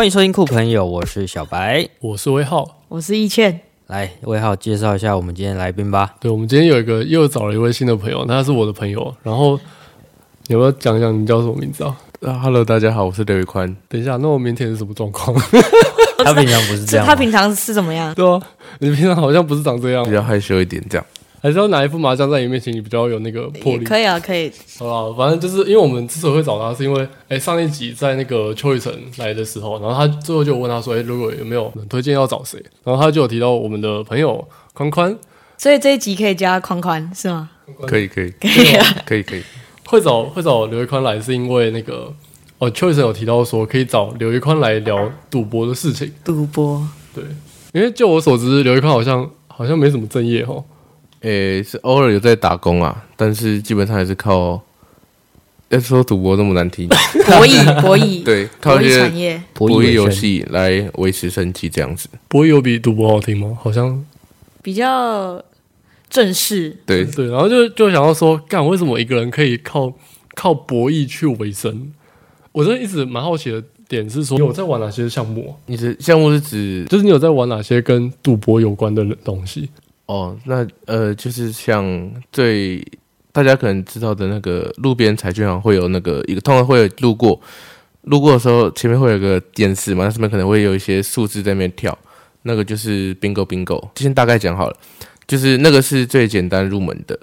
欢迎收听酷朋友，我是小白，我是威浩，我是易倩。来，威浩介绍一下我们今天来宾吧。对，我们今天有一个又找了一位新的朋友，他是我的朋友。然后你有没有讲一讲你叫什么名字啊？啊哈喽，大家好，我是刘宇宽。等一下，那我明天是什么状况？他平常不是这样，他平常是怎么样？对啊，你平常好像不是长这样，比较害羞一点，这样。还是要拿一副麻将在你面前，你比较有那个魄力。可以啊，可以。好了，反正就是因为我们之所以会找他，是因为哎、欸，上一集在那个邱雨辰来的时候，然后他最后就问他说，哎、欸，如果有没有人推荐要找谁？然后他就有提到我们的朋友宽宽，所以这一集可以加宽宽是吗？可以，可以，可以啊，可以，可以。会找会找刘一宽来，是因为那个哦，邱雨辰有提到说可以找刘一宽来聊赌博的事情。赌博，对，因为就我所知，刘一宽好像好像没什么正业哈。诶、欸，是偶尔有在打工啊，但是基本上还是靠，要说赌博那么难听，博弈博弈，对，靠一些博弈游戏来维持生计这样子。博弈有比赌博好听吗？好像比较正式。对对，然后就就想要说，干为什么一个人可以靠靠博弈去维生？我真的一直蛮好奇的点是说，你有在玩哪些项目？你的项目是指，就是你有在玩哪些跟赌博有关的东西？哦，那呃，就是像最大家可能知道的那个路边彩券行会有那个一个，通常会有路过，路过的时候前面会有个电视嘛，那上面可能会有一些数字在那边跳，那个就是 bingo bingo。先大概讲好了，就是那个是最简单入门的。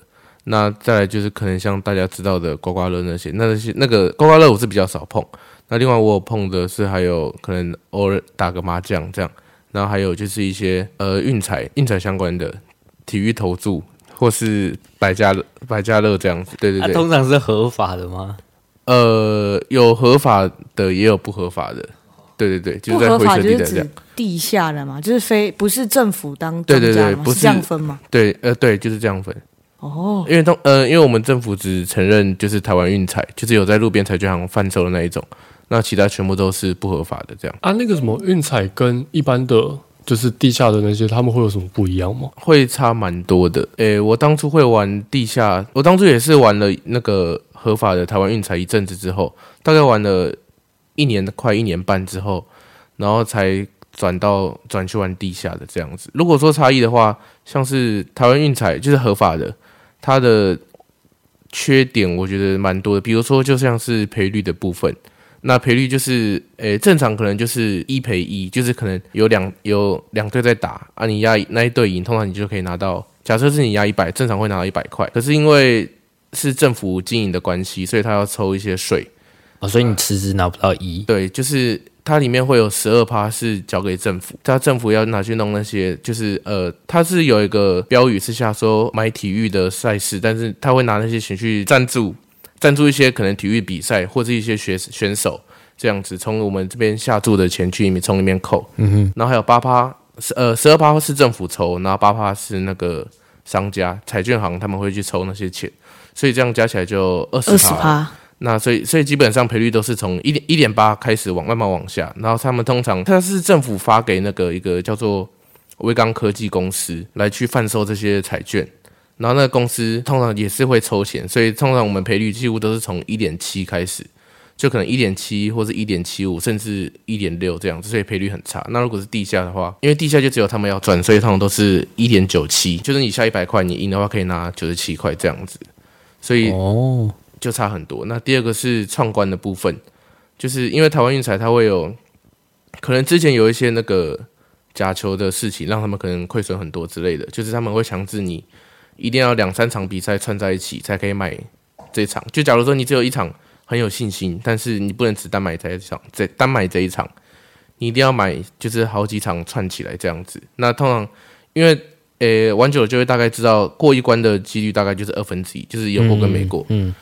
那再来就是可能像大家知道的刮刮乐那些，那些那个刮刮乐我是比较少碰。那另外我有碰的是还有可能偶尔打个麻将这样，然后还有就是一些呃运彩运彩相关的。体育投注或是百家乐、百家乐这样子，对对对，啊、通常是合法的吗？呃，有合法的，也有不合法的，对对对，就是在灰色地带这样。地下的嘛，就是非不是政府当对对对，不是，是这样分吗？对，呃，对，就是这样分。哦，因为通呃，因为我们政府只承认就是台湾运彩，就是有在路边彩券行贩售的那一种，那其他全部都是不合法的这样。啊，那个什么运彩跟一般的。就是地下的那些，他们会有什么不一样吗？会差蛮多的。诶、我当初会玩地下，我当初也是玩了那个合法的台湾运彩一阵子之后，大概玩了一年快一年半之后，然后才转到转去玩地下的这样子。如果说差异的话，像是台湾运彩就是合法的，它的缺点我觉得蛮多的，比如说就像是赔率的部分。那赔率就是，诶、欸，正常可能就是一赔一，就是可能有两有两队在打啊，你压那一队赢，通常你就可以拿到。假设是你压一百，正常会拿到一百块。可是因为是政府经营的关系，所以他要抽一些税，哦，所以你迟迟拿不到一。对，就是它里面会有十二趴是交给政府，他政府要拿去弄那些，就是呃，他是有一个标语是下说买体育的赛事，但是他会拿那些钱去赞助。赞助一些可能体育比赛或者一些学选手这样子，从我们这边下注的钱去里面从里面扣，嗯哼，然后还有八趴，十呃十二趴是政府抽，然后八趴是那个商家彩券行他们会去抽那些钱，所以这样加起来就二十趴，那所以所以基本上赔率都是从一点一点八开始往慢慢往下，然后他们通常它是政府发给那个一个叫做威刚科技公司来去贩售这些彩券。然后那个公司通常也是会抽钱，所以通常我们赔率几乎都是从一点七开始，就可能一点七或者一点七五，甚至一点六这样子，所以赔率很差。那如果是地下的话，因为地下就只有他们要赚，所以通常都是一点九七，就是你下一百块，你赢的话可以拿九十七块这样子，所以哦就差很多。那第二个是创关的部分，就是因为台湾运彩它会有可能之前有一些那个假球的事情，让他们可能亏损很多之类的，就是他们会强制你。一定要两三场比赛串在一起才可以买这一场。就假如说你只有一场很有信心，但是你不能只单买这一场，这单买这一场，你一定要买就是好几场串起来这样子。那通常因为呃玩久了就会大概知道过一关的几率大概就是二分之一，就是有过跟没过。嗯。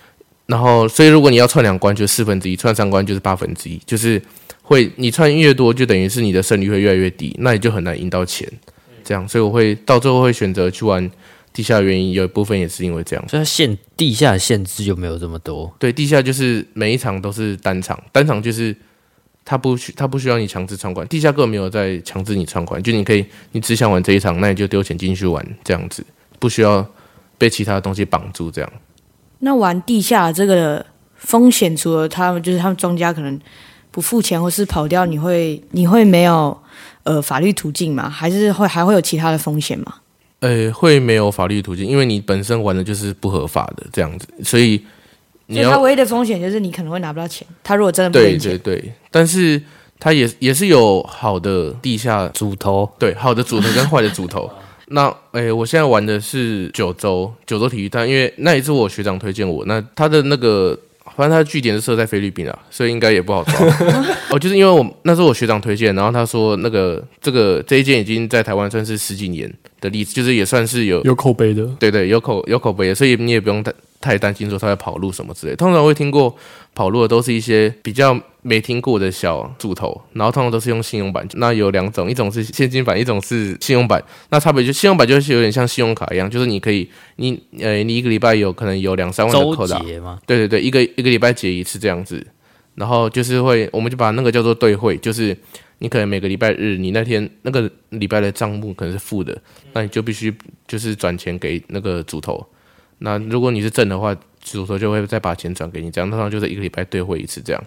然后所以如果你要串两关就四分之一，串三关就是八分之一，就是会你串越多就等于是你的胜率会越来越低，那你就很难赢到钱。这样，所以我会到最后会选择去玩。地下的原因有一部分也是因为这样，所以它限地下的限制就没有这么多。对，地下就是每一场都是单场，单场就是它不需它不需要你强制参观，地下根本没有在强制你参观，就你可以你只想玩这一场，那你就丢钱进去玩这样子，不需要被其他的东西绑住这样。那玩地下这个风险，除了他们就是他们庄家可能不付钱或是跑掉，你会你会没有呃法律途径吗？还是会还会有其他的风险吗？呃，会没有法律途径，因为你本身玩的就是不合法的这样子，所以你要所以它唯一的风险就是你可能会拿不到钱。他如果真的不给对对对，但是他也也是有好的地下主头对，好的主头跟坏的主头。那诶，我现在玩的是九州九州体育但因为那一次我学长推荐我，那他的那个反正他的据点是设在菲律宾啊，所以应该也不好抓。哦，就是因为我那时候我学长推荐，然后他说那个这个这一间已经在台湾算是十几年的例子，就是也算是有有口碑的。对对有口有口碑的，所以你也不用太太担心说他会跑路什么之类。通常会听过跑路的都是一些比较。没听过的小组头，然后通常都是用信用版。那有两种，一种是现金版，一种是信用版。那差别就信用版就是有点像信用卡一样，就是你可以，你呃，你一个礼拜有可能有两三万的扣打。对对对，一个一个礼拜结一次这样子。然后就是会，我们就把那个叫做兑汇，就是你可能每个礼拜日，你那天那个礼拜的账目可能是负的，那你就必须就是转钱给那个主头。那如果你是正的话，主头就会再把钱转给你，这样通常就是一个礼拜兑汇一次这样。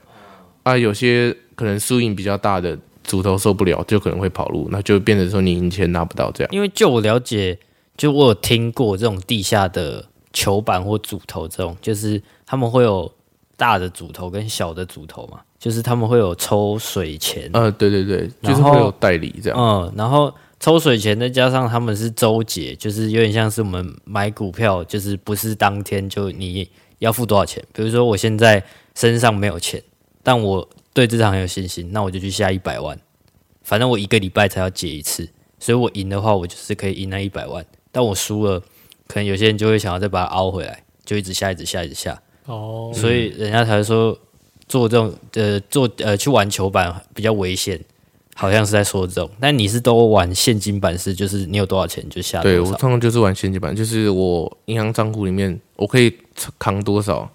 啊，有些可能输赢比较大的主头受不了，就可能会跑路，那就变成说你赢钱拿不到这样。因为就我了解，就我有听过这种地下的球板或主头这种，就是他们会有大的主头跟小的主头嘛，就是他们会有抽水钱。呃，对对对，就是会有代理这样。嗯，然后抽水钱再加上他们是周结，就是有点像是我们买股票，就是不是当天就你要付多少钱。比如说我现在身上没有钱。但我对这场很有信心，那我就去下一百万。反正我一个礼拜才要结一次，所以我赢的话，我就是可以赢那一百万。但我输了，可能有些人就会想要再把它凹回来，就一直下，一直下，一直下。哦，所以人家才说做这种呃做呃去玩球板比较危险，好像是在说这种。但你是都玩现金版是，就是你有多少钱就下多少。对，我通常就是玩现金版，就是我银行账户里面我可以扛多少。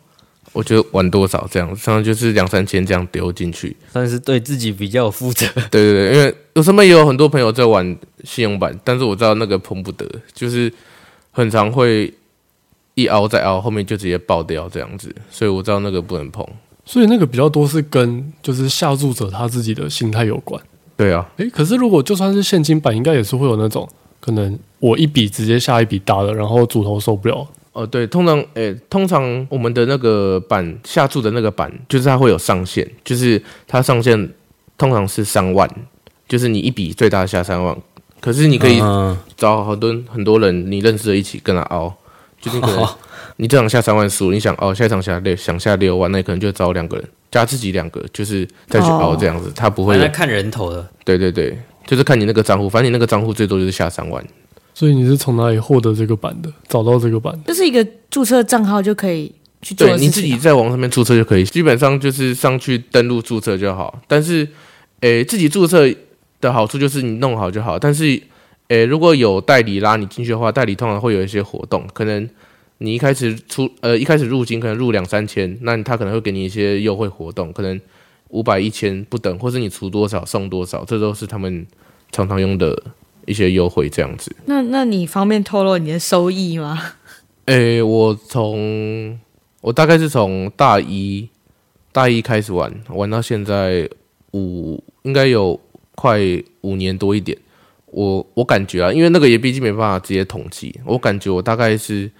我就玩多少这样，常常就是两三千这样丢进去，算是对自己比较有负责。对对对，因为我身边也有很多朋友在玩信用版，但是我知道那个碰不得，就是很常会一凹再凹，后面就直接爆掉这样子，所以我知道那个不能碰。所以那个比较多是跟就是下注者他自己的心态有关。对啊，诶，可是如果就算是现金版，应该也是会有那种可能我一笔直接下一笔大的，然后主头受不了。哦，对，通常，诶，通常我们的那个板下注的那个板，就是它会有上限，就是它上限通常是三万，就是你一笔最大下三万，可是你可以找很多很多人你认识的一起跟他熬，就是可能 你这场下三万输，你想哦下一场下六想下六万，那可能就找两个人加自己两个，就是再去熬这样子，他不会来看人头的，对对对，就是看你那个账户，反正你那个账户最多就是下三万。所以你是从哪里获得这个版的？找到这个版，就是一个注册账号就可以去做。对，你自己在网上面注册就可以，基本上就是上去登录注册就好。但是，诶，自己注册的好处就是你弄好就好。但是，诶，如果有代理拉你进去的话，代理通常会有一些活动，可能你一开始出，呃，一开始入金可能入两三千，那他可能会给你一些优惠活动，可能五百、一千不等，或是你出多少送多少，这都是他们常常用的。一些优惠这样子，那那你方便透露你的收益吗？诶、欸，我从我大概是从大一大一开始玩，玩到现在五，应该有快五年多一点。我我感觉啊，因为那个也毕竟没办法直接统计，我感觉我大概是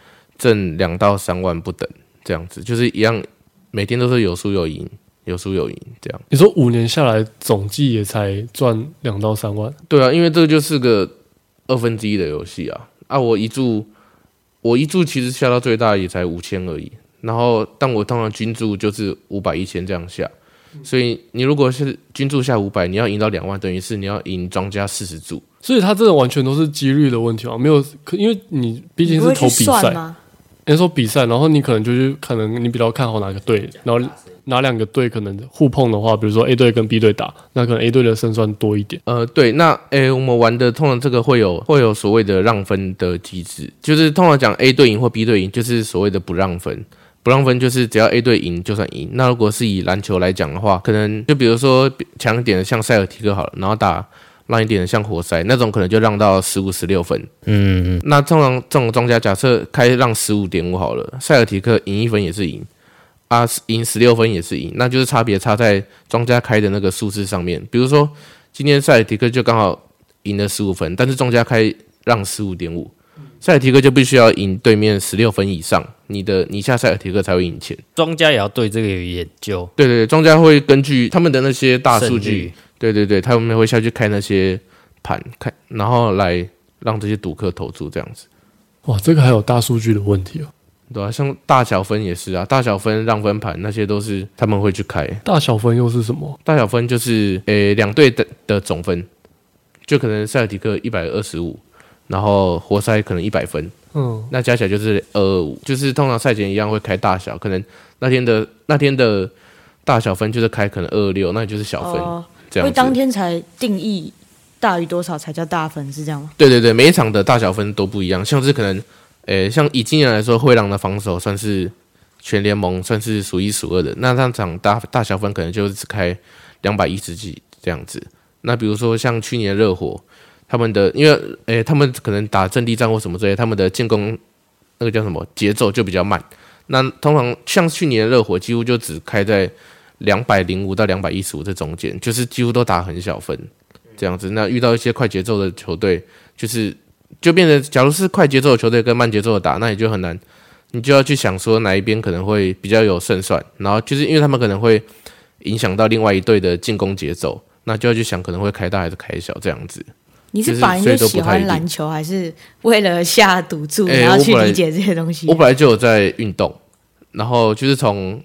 挣两到三万不等这样子，就是一样，每天都是有输有赢。有输有赢，这样。你说五年下来总计也才赚两到三万？对啊，因为这个就是个二分之一的游戏啊。啊，我一注，我一注其实下到最大也才五千而已。然后，但我通常均注就是五百、一千这样下。所以，你如果是均注下五百，你要赢到两万，等于是你要赢庄家四十注。所以，它这个完全都是几率的问题啊，没有，因为你毕竟是投比赛。人家说比赛，然后你可能就是可能你比较看好哪个队，然后哪两个队可能互碰的话，比如说 A 队跟 B 队打，那可能 A 队的胜算多一点。呃，对，那诶，我们玩的通常这个会有会有所谓的让分的机制，就是通常讲 A 队赢或 B 队赢，就是所谓的不让分。不让分就是只要 A 队赢就算赢。那如果是以篮球来讲的话，可能就比如说强一点的像塞尔提克好了，然后打。让一点的像活塞那种，可能就让到十五、十六分。嗯，那通常这种庄家假设开让十五点五好了，塞尔提克赢一分也是赢啊，赢十六分也是赢，那就是差别差在庄家开的那个数字上面。比如说今天塞尔提克就刚好赢了十五分，但是庄家开让十五点五，塞尔提克就必须要赢对面十六分以上，你的你下塞尔提克才会赢钱。庄家也要对这个有研究，对对对，庄家会根据他们的那些大数据，对对对，他们会下去开那些盘，看然后来让这些赌客投注这样子。哇，这个还有大数据的问题哦。对啊，像大小分也是啊，大小分让分盘那些都是他们会去开。大小分又是什么？大小分就是诶两队的的总分，就可能塞尔提克一百二十五，然后活塞可能一百分，嗯，那加起来就是二二五，就是通常赛前一样会开大小，可能那天的那天的大小分就是开可能二二六，那就是小分，哦、这样。会当天才定义大于多少才叫大分，是这样吗？对对对，每一场的大小分都不一样，像是可能。诶，像以今年来说，灰狼的防守算是全联盟算是数一数二的。那那场大大小分可能就只开两百一十几这样子。那比如说像去年热火，他们的因为诶，他们可能打阵地战或什么之类，他们的进攻那个叫什么节奏就比较慢。那通常像去年热火几乎就只开在两百零五到两百一十五这中间，就是几乎都打很小分这样子。那遇到一些快节奏的球队，就是。就变成，假如是快节奏的球队跟慢节奏的打，那你就很难，你就要去想说哪一边可能会比较有胜算，然后就是因为他们可能会影响到另外一队的进攻节奏，那就要去想可能会开大还是开小这样子。你是本来就喜欢篮球，还是为了下赌注然后去理解这些东西？我本来就有在运动，然后就是从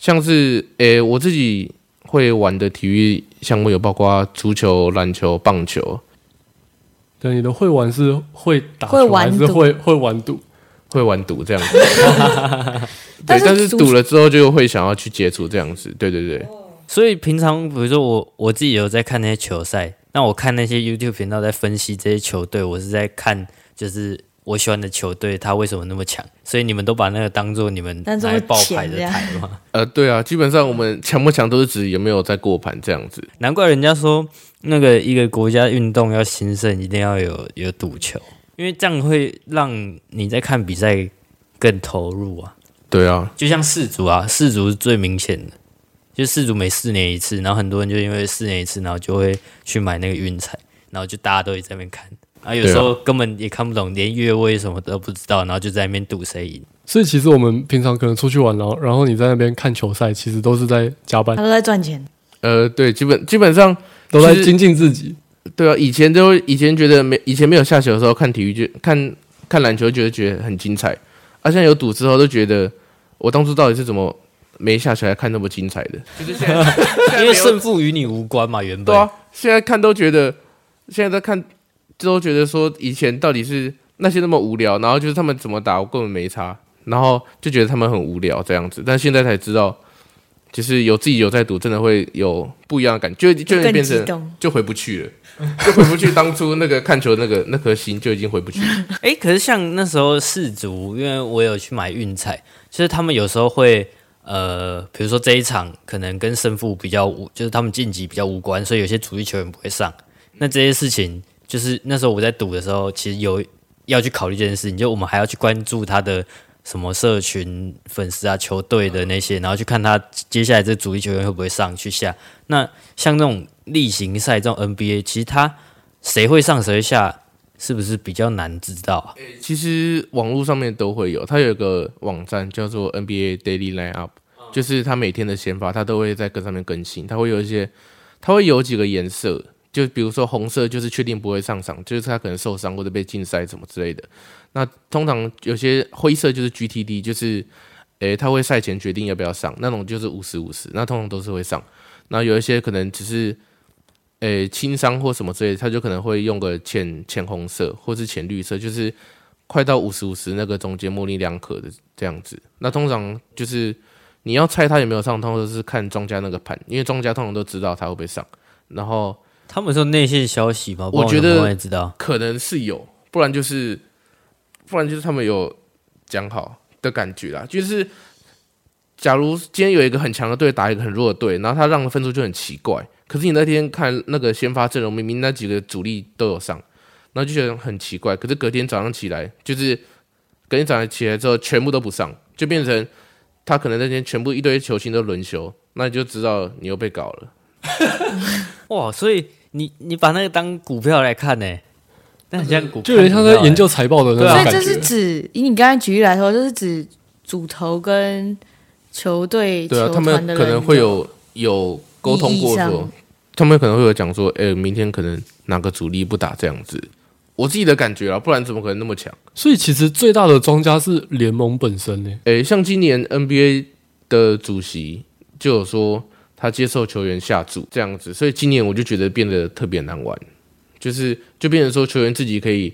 像是诶、欸，我自己会玩的体育项目有包括足球、篮球、棒球。对，你的会玩是会打球，会玩还是会会玩赌？会玩赌这样子。对，但是赌了之后就会想要去接触这样子。对对对。所以平常比如说我我自己有在看那些球赛，那我看那些 YouTube 频道在分析这些球队，我是在看就是我喜欢的球队他为什么那么强。所以你们都把那个当做你们来爆牌的台吗？呃，对啊，基本上我们强不强都是指有没有在过盘这样子。难怪人家说。那个一个国家运动要兴盛，一定要有有赌球，因为这样会让你在看比赛更投入啊。对啊，就像世足啊，世足是最明显的，就四足每四年一次，然后很多人就因为四年一次，然后就会去买那个运彩，然后就大家都在那边看啊，有时候根本也看不懂，连越位什么都不知道，然后就在那边赌谁赢。所以其实我们平常可能出去玩，然后然后你在那边看球赛，其实都是在加班，他都在赚钱。呃，对，基本基本上。都在精进自己，对啊，以前都以前觉得没以前没有下球的时候看体育就看看篮球，觉得觉得很精彩，啊，现在有赌之后都觉得我当初到底是怎么没下球还看那么精彩的？就是现在，现在因为胜负与你无关嘛，原本对啊，现在看都觉得现在在看都觉得说以前到底是那些那么无聊，然后就是他们怎么打我根本没差，然后就觉得他们很无聊这样子，但现在才知道。就是有自己有在赌，真的会有不一样的感觉，就就变成就回不去了，就回不去当初那个看球那个那颗心就已经回不去了。哎、欸，可是像那时候世足，因为我有去买运彩，就是他们有时候会呃，比如说这一场可能跟胜负比较无，就是他们晋级比较无关，所以有些主力球员不会上。那这些事情，就是那时候我在赌的时候，其实有要去考虑这件事情，就我们还要去关注他的。什么社群粉丝啊，球队的那些，然后去看他接下来这主力球员会不会上去下。那像这种例行赛这种 NBA，其实他谁会上谁会下，是不是比较难知道啊？其实网络上面都会有，他有一个网站叫做 NBA Daily Lineup，就是他每天的先发，他都会在跟上面更新。他会有一些，他会有几个颜色，就比如说红色就是确定不会上场，就是他可能受伤或者被禁赛什么之类的。那通常有些灰色就是 GTD，就是，诶、他会赛前决定要不要上，那种就是五十五十，那通常都是会上。那有一些可能只是，诶、轻伤或什么之类的，他就可能会用个浅浅红色或是浅绿色，就是快到五十五十那个中间模棱两可的这样子。那通常就是你要猜他有没有上，通常都是看庄家那个盘，因为庄家通常都知道他会不会上。然后他们说内线消息吗？我觉得可能是有，不然就是。不然就是他们有讲好的感觉啦，就是假如今天有一个很强的队打一个很弱的队，然后他让的分数就很奇怪。可是你那天看那个先发阵容，明明那几个主力都有上，然后就觉得很奇怪。可是隔天早上起来，就是隔天早上起来之后全部都不上，就变成他可能那天全部一堆球星都轮休，那你就知道你又被搞了。哇，所以你你把那个当股票来看呢？那很像股，就有点像在研究财报的那种感觉。所以这是指以你刚才举例来说，就是指主投跟球队、对啊，他们可能会有有沟通过说，他们可能会有讲说，哎、欸，明天可能哪个主力不打这样子。我自己的感觉啊，不然怎么可能那么强？所以其实最大的庄家是联盟本身呢。哎、欸，像今年 NBA 的主席就有说，他接受球员下注这样子，所以今年我就觉得变得特别难玩。就是就变成说球员自己可以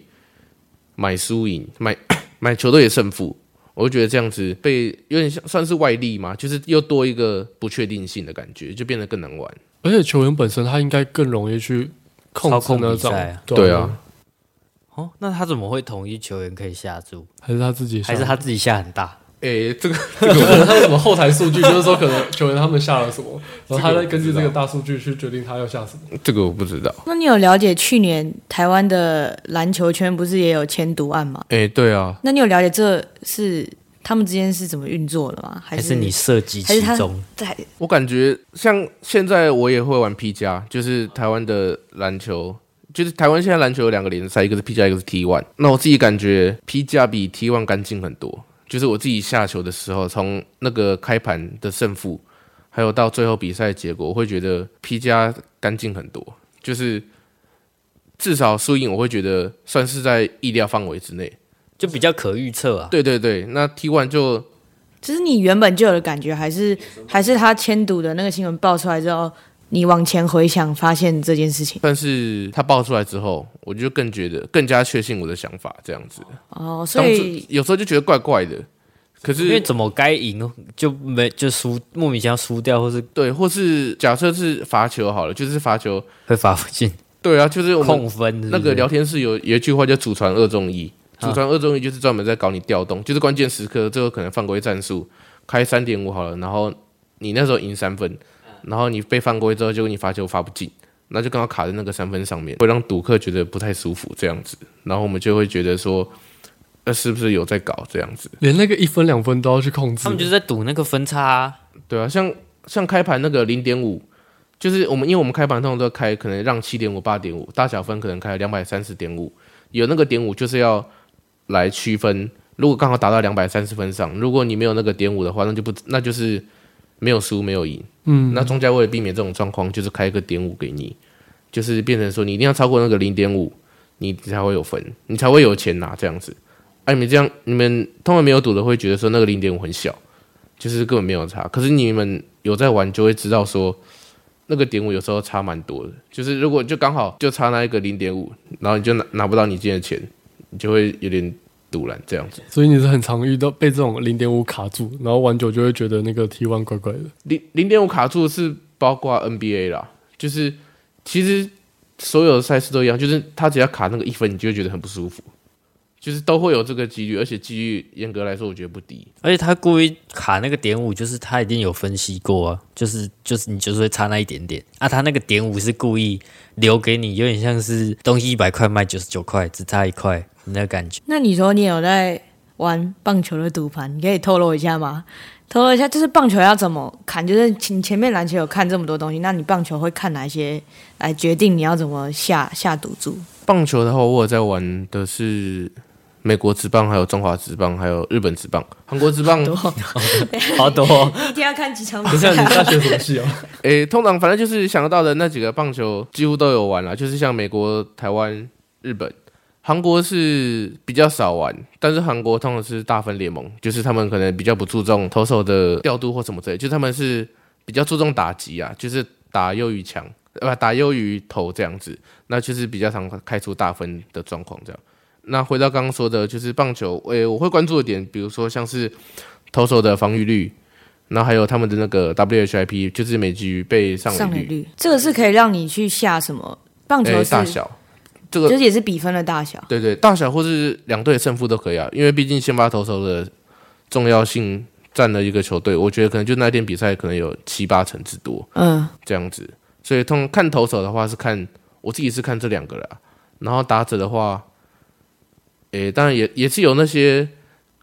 买输赢，买 买球队的胜负，我就觉得这样子被有点像算是外力嘛，就是又多一个不确定性的感觉，就变得更难玩。而且球员本身他应该更容易去控制操控比赛啊，对，对啊。哦，那他怎么会同意球员可以下注？还是他自己下？还是他自己下很大？诶、欸，这个 这个他有什么后台数据？就是说，可能球员他们下了什么，然后他再根据这个大数据去决定他要下什么。这个我不知道。那你有了解去年台湾的篮球圈不是也有签毒案吗？诶、欸，对啊。那你有了解这是他们之间是怎么运作的吗？还是，还是你涉及其中？在我感觉像现在我也会玩 P 加，就是台湾的篮球，就是台湾现在篮球有两个联赛，一个是 P 加，一个是 T one。那我自己感觉 P 加比 T one 干净很多。就是我自己下球的时候，从那个开盘的胜负，还有到最后比赛结果，我会觉得 P 加干净很多。就是至少输赢，我会觉得算是在意料范围之内，就比较可预测啊。对对对，那 T one 就，就是你原本就有的感觉，还是还是他签赌的那个新闻爆出来之后，你往前回想发现这件事情。但是他爆出来之后，我就更觉得更加确信我的想法，这样子。哦，所以有时候就觉得怪怪的。可是因为怎么该赢就没就输，莫名其妙输掉，或是对，或是假设是罚球好了，就是罚球会罚不进。对啊，就是我们控分是是。那个聊天室有有一句话叫“祖传二中一”，祖传二中一就是专门在搞你调动，就是关键时刻最后可能犯规战术开三点五好了，然后你那时候赢三分。然后你被犯规之后，结果你罚球罚不进，那就刚好卡在那个三分上面，会让赌客觉得不太舒服这样子。然后我们就会觉得说，那是不是有在搞这样子？连那个一分两分都要去控制？他们就是在赌那个分差啊。对啊，像像开盘那个零点五，就是我们因为我们开盘通常都开可能让七点五八点五，大小分可能开两百三十点五，有那个点五就是要来区分。如果刚好达到两百三十分上，如果你没有那个点五的话，那就不那就是。没有输没有赢，嗯，那庄家为了避免这种状况，就是开一个点五给你，就是变成说你一定要超过那个零点五，你才会有分，你才会有钱拿这样子。哎、啊，你们这样，你们通常没有赌的会觉得说那个零点五很小，就是根本没有差。可是你们有在玩就会知道说，那个点五有时候差蛮多的。就是如果就刚好就差那一个零点五，然后你就拿拿不到你今天的钱，你就会有点。赌烂这样子，所以你是很常遇到被这种零点五卡住，然后玩久就会觉得那个 T one 怪怪的。零零点五卡住是包括 NBA 啦，就是其实所有的赛事都一样，就是他只要卡那个一分，你就会觉得很不舒服，就是都会有这个几率，而且几率严格来说我觉得不低。而且他故意卡那个点五，就是他一定有分析过啊，就是就是你就是会差那一点点啊，他那个点五是故意留给你，有点像是东西一百块卖九十九块，只差一块。那感觉？那你说你有在玩棒球的赌盘，你可以透露一下吗？透露一下，就是棒球要怎么看？就是你前面篮球有看这么多东西，那你棒球会看哪些来决定你要怎么下下赌注？棒球的话，我有在玩的是美国职棒，还有中华职棒，还有日本职棒、韩国职棒，好多，好多。一定要看几场比赛？不是你大学什么系哦？诶，通常反正就是想得到的那几个棒球几乎都有玩了，就是像美国、台湾、日本。韩国是比较少玩，但是韩国通常是大分联盟，就是他们可能比较不注重投手的调度或什么之类，就是他们是比较注重打击啊，就是打优于强，呃，打优于投这样子，那就是比较常开出大分的状况这样。那回到刚刚说的，就是棒球，诶、欸，我会关注的点，比如说像是投手的防御率，然后还有他们的那个 WHIP，就是每局被上垒率，率，这个是可以让你去下什么棒球、欸、大小。这个就是也是比分的大小，对对，大小或是两队的胜负都可以啊，因为毕竟先发投手的重要性占了一个球队，我觉得可能就那天比赛可能有七八成之多，嗯，这样子，所以通看投手的话是看我自己是看这两个啦，然后打者的话，诶，当然也也是有那些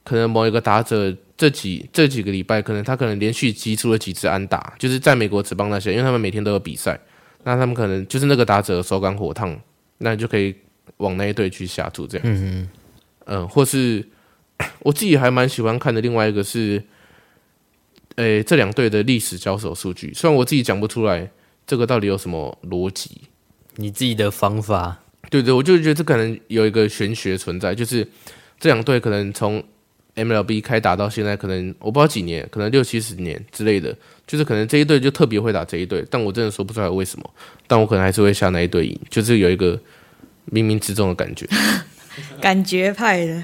可能某一个打者这几这几个礼拜，可能他可能连续击出了几次安打，就是在美国职棒那些，因为他们每天都有比赛，那他们可能就是那个打者手感火烫，那你就可以往那一队去下注这样子。嗯嗯，或是我自己还蛮喜欢看的，另外一个是，诶、欸，这两队的历史交手数据，虽然我自己讲不出来这个到底有什么逻辑，你自己的方法。对对，我就觉得这可能有一个玄学存在，就是这两队可能从 MLB 开打到现在，可能我不知道几年，可能六七十年之类的，就是可能这一队就特别会打这一队，但我真的说不出来为什么，但我可能还是会下那一队赢，就是有一个冥冥之中的感觉，感觉派的。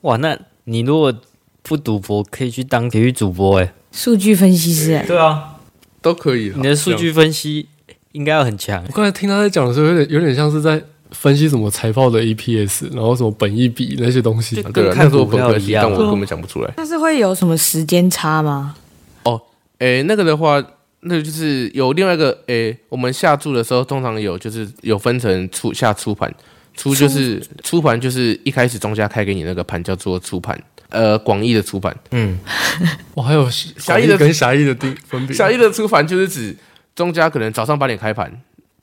哇，那你如果不赌博，可以去当体育主播哎，数据分析师哎，对啊，都可以。你的数据分析应该要很强。我刚才听他在讲的时候，有点有点像是在。分析什么财报的 EPS，然后什么本益比那些东西，对，看股票一样，但我根本讲不出来。但是会有什么时间差吗？哦，诶，那个的话，那个就是有另外一个，诶，我们下注的时候通常有，就是有分成初下初盘，初就是初盘就是一开始庄家开给你那个盘叫做初盘，呃，广义的出盘。嗯，我还有狭义的跟狭义的定分别。狭义的出盘就是指庄家可能早上八点开盘。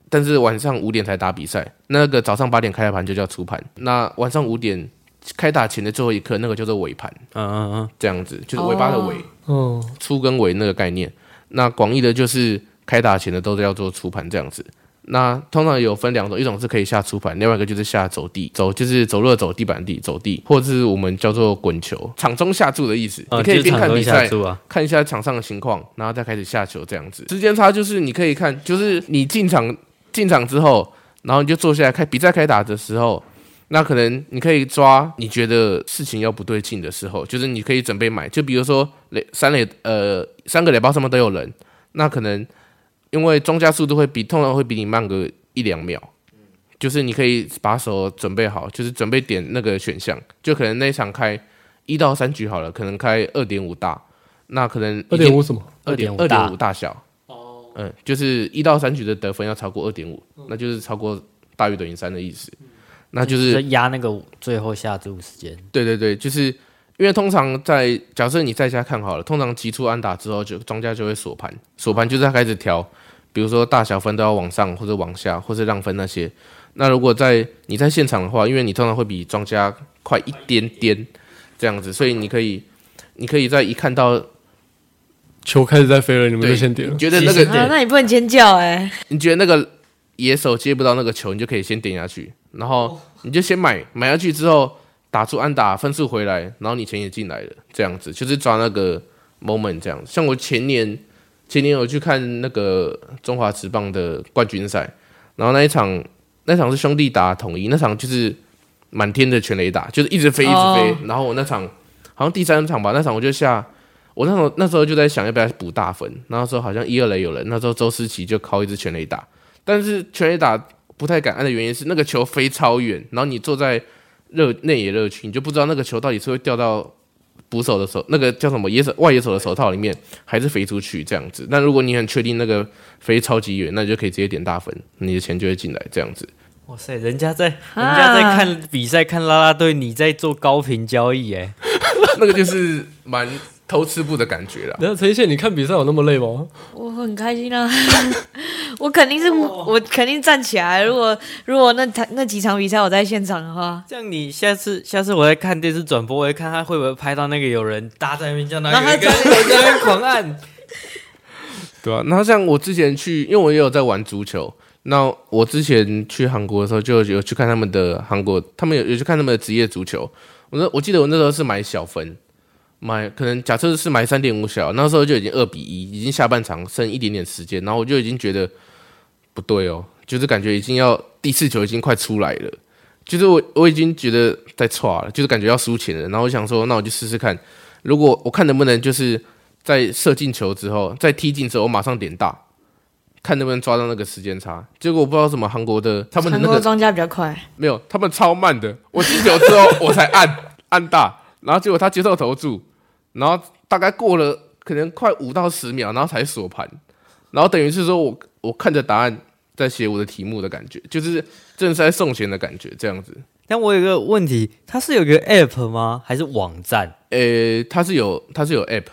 但是晚上五点才打比赛，那个早上八点开的盘就叫初盘。那晚上五点开打前的最后一刻，那个叫做尾盘。嗯嗯嗯，这样子就是尾巴的尾。嗯，初跟尾那个概念。那广义的就是开打前的都叫做初盘这样子。那通常有分两种，一种是可以下初盘，另外一个就是下走地走，就是走路走地板地走地，或者是我们叫做滚球，场中下注的意思。你可以边看比赛，看一下场上的情况，然后再开始下球这样子。时间差就是你可以看，就是你进场。进场之后，然后你就坐下来开比赛开打的时候，那可能你可以抓你觉得事情要不对劲的时候，就是你可以准备买，就比如说垒三垒呃三个垒包上面都有人，那可能因为庄家速度会比通常会比你慢个一两秒，就是你可以把手准备好，就是准备点那个选项，就可能那一场开一到三局好了，可能开二点五大，那可能二点五什么？二点二点五大小。嗯，就是一到三局的得分要超过二点五，那就是超过大于等于三的意思。嗯、那就是压那个最后下注时间。对对对，就是因为通常在假设你在家看好了，通常击出安打之后就，就庄家就会锁盘，锁盘就是他开始调，比如说大小分都要往上或者往下，或是让分那些。那如果在你在现场的话，因为你通常会比庄家快一点点这样子，所以你可以你可以在一看到。球开始在飞了，你们就先点了。你觉得那个、啊，那你不能尖叫哎、欸！你觉得那个野手接不到那个球，你就可以先点下去，然后你就先买买下去之后打出安打分数回来，然后你钱也进来了，这样子就是抓那个 moment 这样子。像我前年前年我去看那个中华职棒的冠军赛，然后那一场那场是兄弟打统一，那场就是满天的全雷打，就是一直飞一直飞。Oh. 然后我那场好像第三场吧，那场我就下。我那时候那时候就在想要不要补大分，那时候好像一二垒有人，那时候周思琪就靠一支全垒打，但是全垒打不太敢按的原因是那个球飞超远，然后你坐在热内野热区，你就不知道那个球到底是会掉到捕手的手，那个叫什么野手外野手的手套里面，还是飞出去这样子。那如果你很确定那个飞超级远，那你就可以直接点大分，你的钱就会进来这样子。哇塞，人家在人家在看比赛看啦啦队，你在做高频交易哎，那个就是蛮。偷吃步的感觉了。然后陈奕迅，你看比赛有那么累吗？我很开心啊，我肯定是我肯定站起来。如果如果那台那几场比赛我在现场的话，这样你下次下次我在看电视转播，我会看他会不会拍到那个有人搭在那边叫那个人在那边狂按。对啊，那像我之前去，因为我也有在玩足球。那我之前去韩国的时候，就有去看他们的韩国，他们有有去看他们的职业足球。我说我记得我那时候是买小分。买可能假设是买三点五小，那时候就已经二比一，已经下半场剩一点点时间，然后我就已经觉得不对哦，就是感觉已经要第四球已经快出来了，就是我我已经觉得在错了，就是感觉要输钱了，然后我想说，那我就试试看，如果我看能不能就是在射进球之后，在踢进之后，我马上点大，看能不能抓到那个时间差。结果我不知道什么韩国的他们的那个庄家比较快，没有，他们超慢的，我进球之后我才按按大。然后结果他接受投注，然后大概过了可能快五到十秒，然后才锁盘，然后等于是说我我看着答案在写我的题目的感觉，就是真的是在送钱的感觉，这样子但我有个问题，它是有个 app 吗？还是网站？呃，它是有，它是有 app，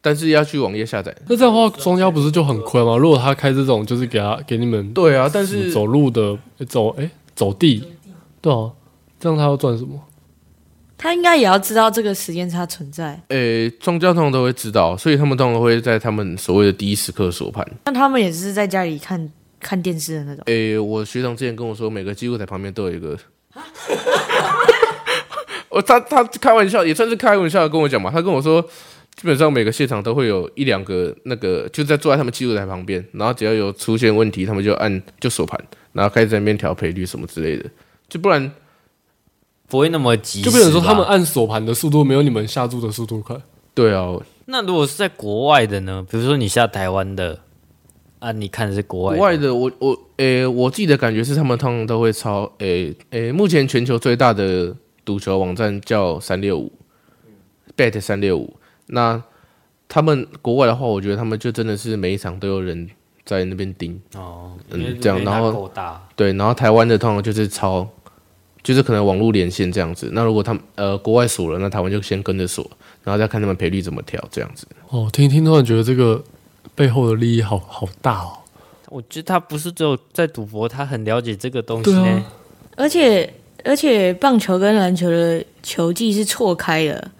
但是要去网页下载。那这样的话，庄家不是就很亏吗？如果他开这种，就是给他给你们对啊，但是走路的走哎走地，对啊，这样他要赚什么？他应该也要知道这个时间差存在。呃，庄家通常都会知道，所以他们通常会在他们所谓的第一时刻锁盘。那他们也是在家里看看电视的那种。呃，我学长之前跟我说，每个记录台旁边都有一个。我他他开玩笑，也算是开玩笑的跟我讲嘛。他跟我说，基本上每个现场都会有一两个那个，就在坐在他们记录台旁边，然后只要有出现问题，他们就按就锁盘，然后开始在那边调赔率什么之类的，就不然不会那么急。就变成说，他们按锁盘的速度没有你们下注的速度快。对啊，那如果是在国外的呢？比如说你下台湾的，啊，你看的是国外的，国外的，我我诶、欸，我自己的感觉是他们通常都会抄诶诶、欸欸，目前全球最大的。赌球网站叫三六五，Bet 三六五。那他们国外的话，我觉得他们就真的是每一场都有人在那边盯哦，嗯，这样，然后对，然后台湾的通常就是抄，就是可能网络连线这样子。那如果他们呃国外锁了，那台湾就先跟着锁，然后再看他们赔率怎么调这样子。哦，听一听突然觉得这个背后的利益好好大哦。我觉得他不是只有在赌博，他很了解这个东西呢，啊、而且。而且棒球跟篮球的球技是错开的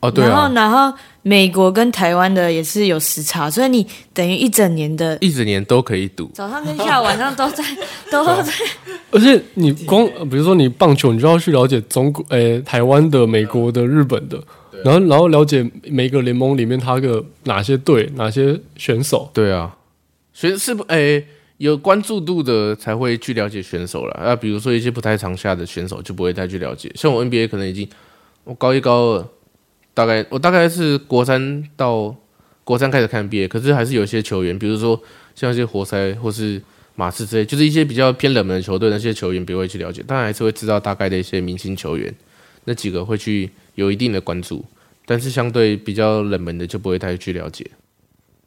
哦，对啊。然后，然后美国跟台湾的也是有时差，所以你等于一整年的，一整年都可以赌，早上跟下午晚上都在，都在。而且你光比如说你棒球，你就要去了解中国、诶台湾的、美国的、日本的，然后然后了解每个联盟里面他个哪些队、哪些选手。对啊，选是不诶。有关注度的才会去了解选手了，啊，比如说一些不太常下的选手就不会再去了解。像我 NBA 可能已经，我高一高二，大概我大概是国三到国三开始看 NBA，可是还是有一些球员，比如说像一些活塞或是马刺之类，就是一些比较偏冷门的球队，那些球员不会去了解，当然还是会知道大概的一些明星球员，那几个会去有一定的关注，但是相对比较冷门的就不会太去了解。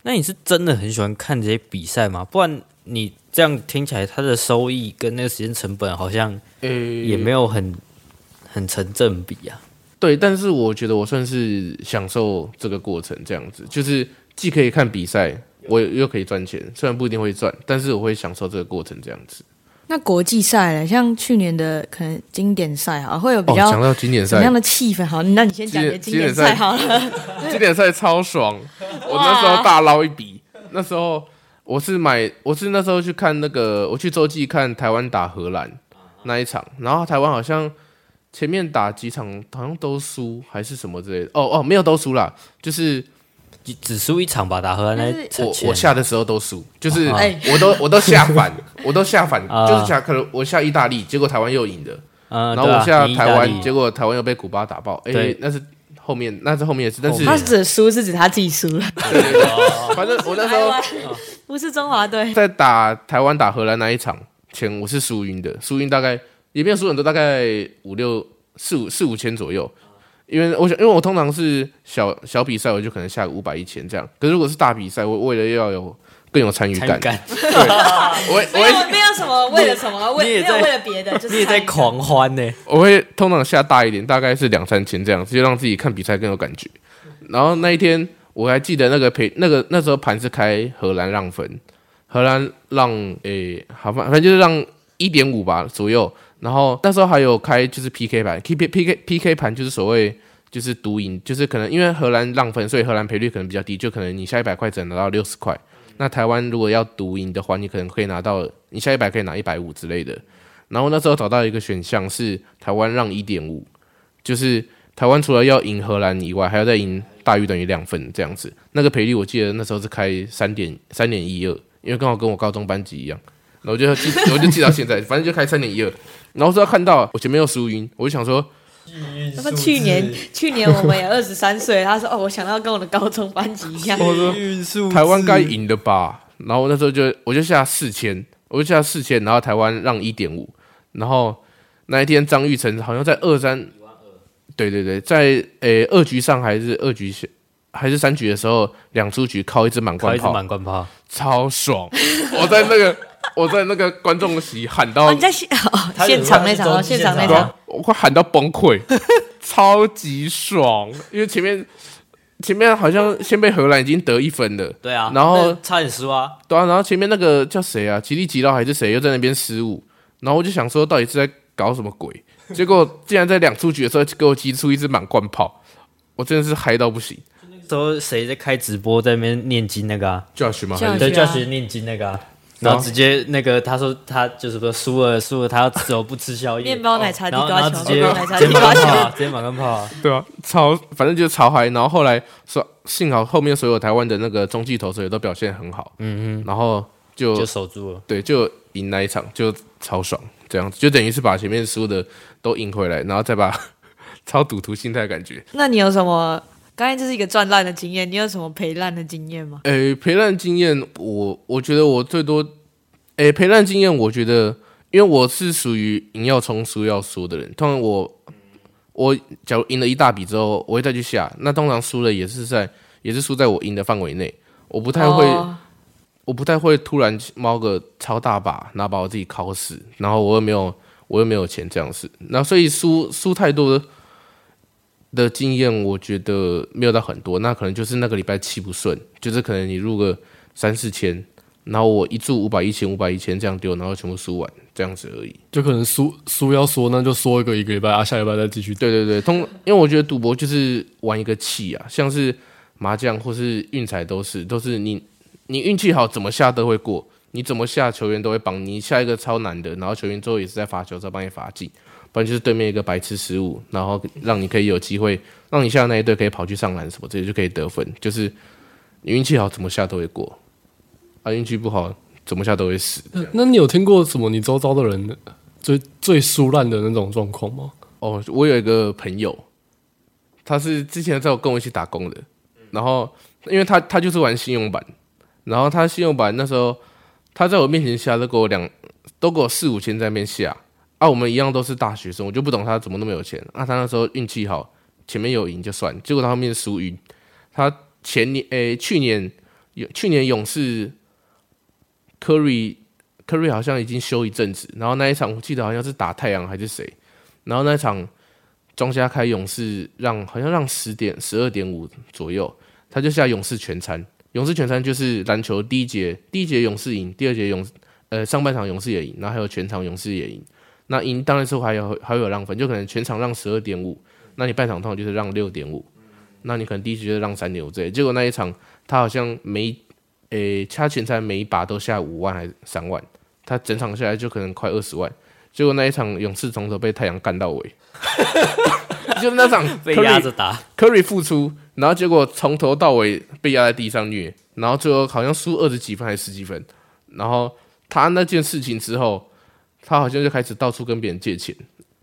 那你是真的很喜欢看这些比赛吗？不然。你这样听起来，它的收益跟那个时间成本好像也没有很、欸、很成正比啊。对，但是我觉得我算是享受这个过程，这样子就是既可以看比赛，我又可以赚钱，虽然不一定会赚，但是我会享受这个过程，这样子。那国际赛呢？像去年的可能经典赛啊，会有比较讲到经典赛什么样的气氛？好，那你先讲经典赛好了。经典赛超爽，我那时候大捞一笔，那时候。我是买，我是那时候去看那个，我去洲际看台湾打荷兰那一场，然后台湾好像前面打几场好像都输还是什么之类的，哦哦，没有都输啦，就是只输一场吧，打荷兰那我我下的时候都输，就是我都我都下反，我都下反，就是下可能我下意大利，结果台湾又赢的，然后我下台湾，结果台湾又被古巴打爆，哎，那是。后面那是后面的事，但是他指输是指他自己输了。对对对，反正我那时候不是中华队。在打台湾打荷兰那一场前，我是输赢的，输赢大概也没有输很多，大概五六四五四五千左右。因为我想，因为我通常是小小比赛，我就可能下个五百一千这样。可是如果是大比赛，我为了要有。更有参与感，感对，我我没有没有什么为了什么，为没有为了别的，就是你也在狂欢呢。我会通常下大一点，大概是两三千这样，就让自己看比赛更有感觉。然后那一天我还记得那个赔那个那时候盘是开荷兰让分，荷兰让诶、欸、好反正就是让一点五吧左右。然后那时候还有开就是 PK 盘，P P P K P K 盘就是所谓就是独赢，就是可能因为荷兰让分，所以荷兰赔率可能比较低，就可能你下一百块只能拿到六十块。那台湾如果要独赢的话，你可能可以拿到，你下一百可以拿一百五之类的。然后那时候找到一个选项是台湾让一点五，就是台湾除了要赢荷兰以外，还要再赢大于等于两分这样子。那个赔率我记得那时候是开三点三点一二，因为刚好跟我高中班级一样。然后就记，我就记到现在，反正就开三点一二。然后说要看到我前面有输赢，我就想说。他说去年，去年我们也二十三岁。他说：“哦，我想到跟我的高中班级一样。”我说：“台湾该赢的吧？”然后那时候就我就下四千，我就下四千，然后台湾让一点五。然后那一天张玉成好像在二三，对对对，在诶、欸、二局上还是二局还是三局的时候，两出局靠一支满贯炮，满贯炮超爽！我在那个我在那个观众席喊到，哦、你在现、哦、现场那场，现场那场。我快喊到崩溃，超级爽，因为前面前面好像先被荷兰已经得一分了，对啊，然后差点输啊，对啊，然后前面那个叫谁啊，吉利吉拉还是谁又在那边失误，然后我就想说到底是在搞什么鬼，结果竟然在两出局的时候给我击出一支满贯炮，我真的是嗨到不行。那时候谁在开直播在那边念经那个啊？Josh 吗？对，Josh 念经那个啊。然后直接那个他说他就是说输了输了，他要走不吃宵夜，面包奶茶地瓜球，直接直接满贯炮，直接满贯炮啊！对啊，超反正就是超嗨。然后后来说幸好后面所有台湾的那个中继投手也都表现很好，嗯嗯，然后就就守住了，对，就赢那一场就超爽，这样子就等于是把前面输的都赢回来，然后再把 超赌徒心态感觉。那你有什么？刚才这是一个赚烂的经验，你有什么赔烂的经验吗？诶，赔烂经验，我我觉得我最多，诶，赔烂经验，我觉得，因为我是属于赢要冲，输要输的人。通常我，我假如赢了一大笔之后，我会再去下。那通常输了也是在，也是输在我赢的范围内。我不太会，哦、我不太会突然猫个超大把，然后把我自己烤死，然后我又没有，我又没有钱这样子。那所以输输太多。的经验我觉得没有到很多，那可能就是那个礼拜气不顺，就是可能你入个三四千，然后我一注五百一千五百一千这样丢，然后全部输完这样子而已。就可能输输要说，那就说一个一个礼拜啊，下礼拜再继续。对对对，通因为我觉得赌博就是玩一个气啊，像是麻将或是运彩都是，都是你你运气好怎么下都会过，你怎么下球员都会帮你下一个超难的，然后球员最后也是在罚球再帮你罚进。不然就是对面一个白痴失误，然后让你可以有机会，让你下那一队可以跑去上篮什么，这些就可以得分。就是你运气好，怎么下都会过；啊，运气不好，怎么下都会死。那你有听过什么你周遭的人最最输烂的那种状况吗？哦，我有一个朋友，他是之前在我跟我一起打工的，然后因为他他就是玩信用版，然后他信用版那时候他在我面前下都给我两都给我四五千在那边下。啊，我们一样都是大学生，我就不懂他怎么那么有钱。啊，他那时候运气好，前面有赢就算，结果他后面输赢。他前年诶、去年有去年勇士，Curry Curry 好像已经休一阵子，然后那一场我记得好像是打太阳还是谁，然后那一场庄家开勇士让好像让十点十二点五左右，他就下勇士全餐。勇士全餐就是篮球第一节第一节勇士赢，第二节勇呃上半场勇士也赢，然后还有全场勇士也赢。那赢当然是还有还有让分，就可能全场让十二点五，那你半场通常就是让六点五，那你可能第一局就是让三点五这，结果那一场他好像每诶，他全场每一把都下五万还是三万，他整场下来就可能快二十万，结果那一场勇士从头被太阳干到尾，就那场 被压着打，Curry 复出，然后结果从头到尾被压在地上虐，然后最后好像输二十几分还是十几分，然后他那件事情之后。他好像就开始到处跟别人借钱，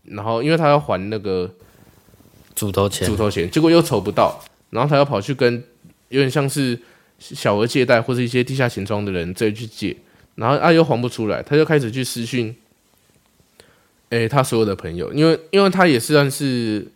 然后因为他要还那个主头钱，主头钱，结果又筹不到，然后他又跑去跟有点像是小额借贷或者一些地下钱庄的人再去借，然后啊又还不出来，他就开始去私讯，诶，他所有的朋友，因为因为他也是算是。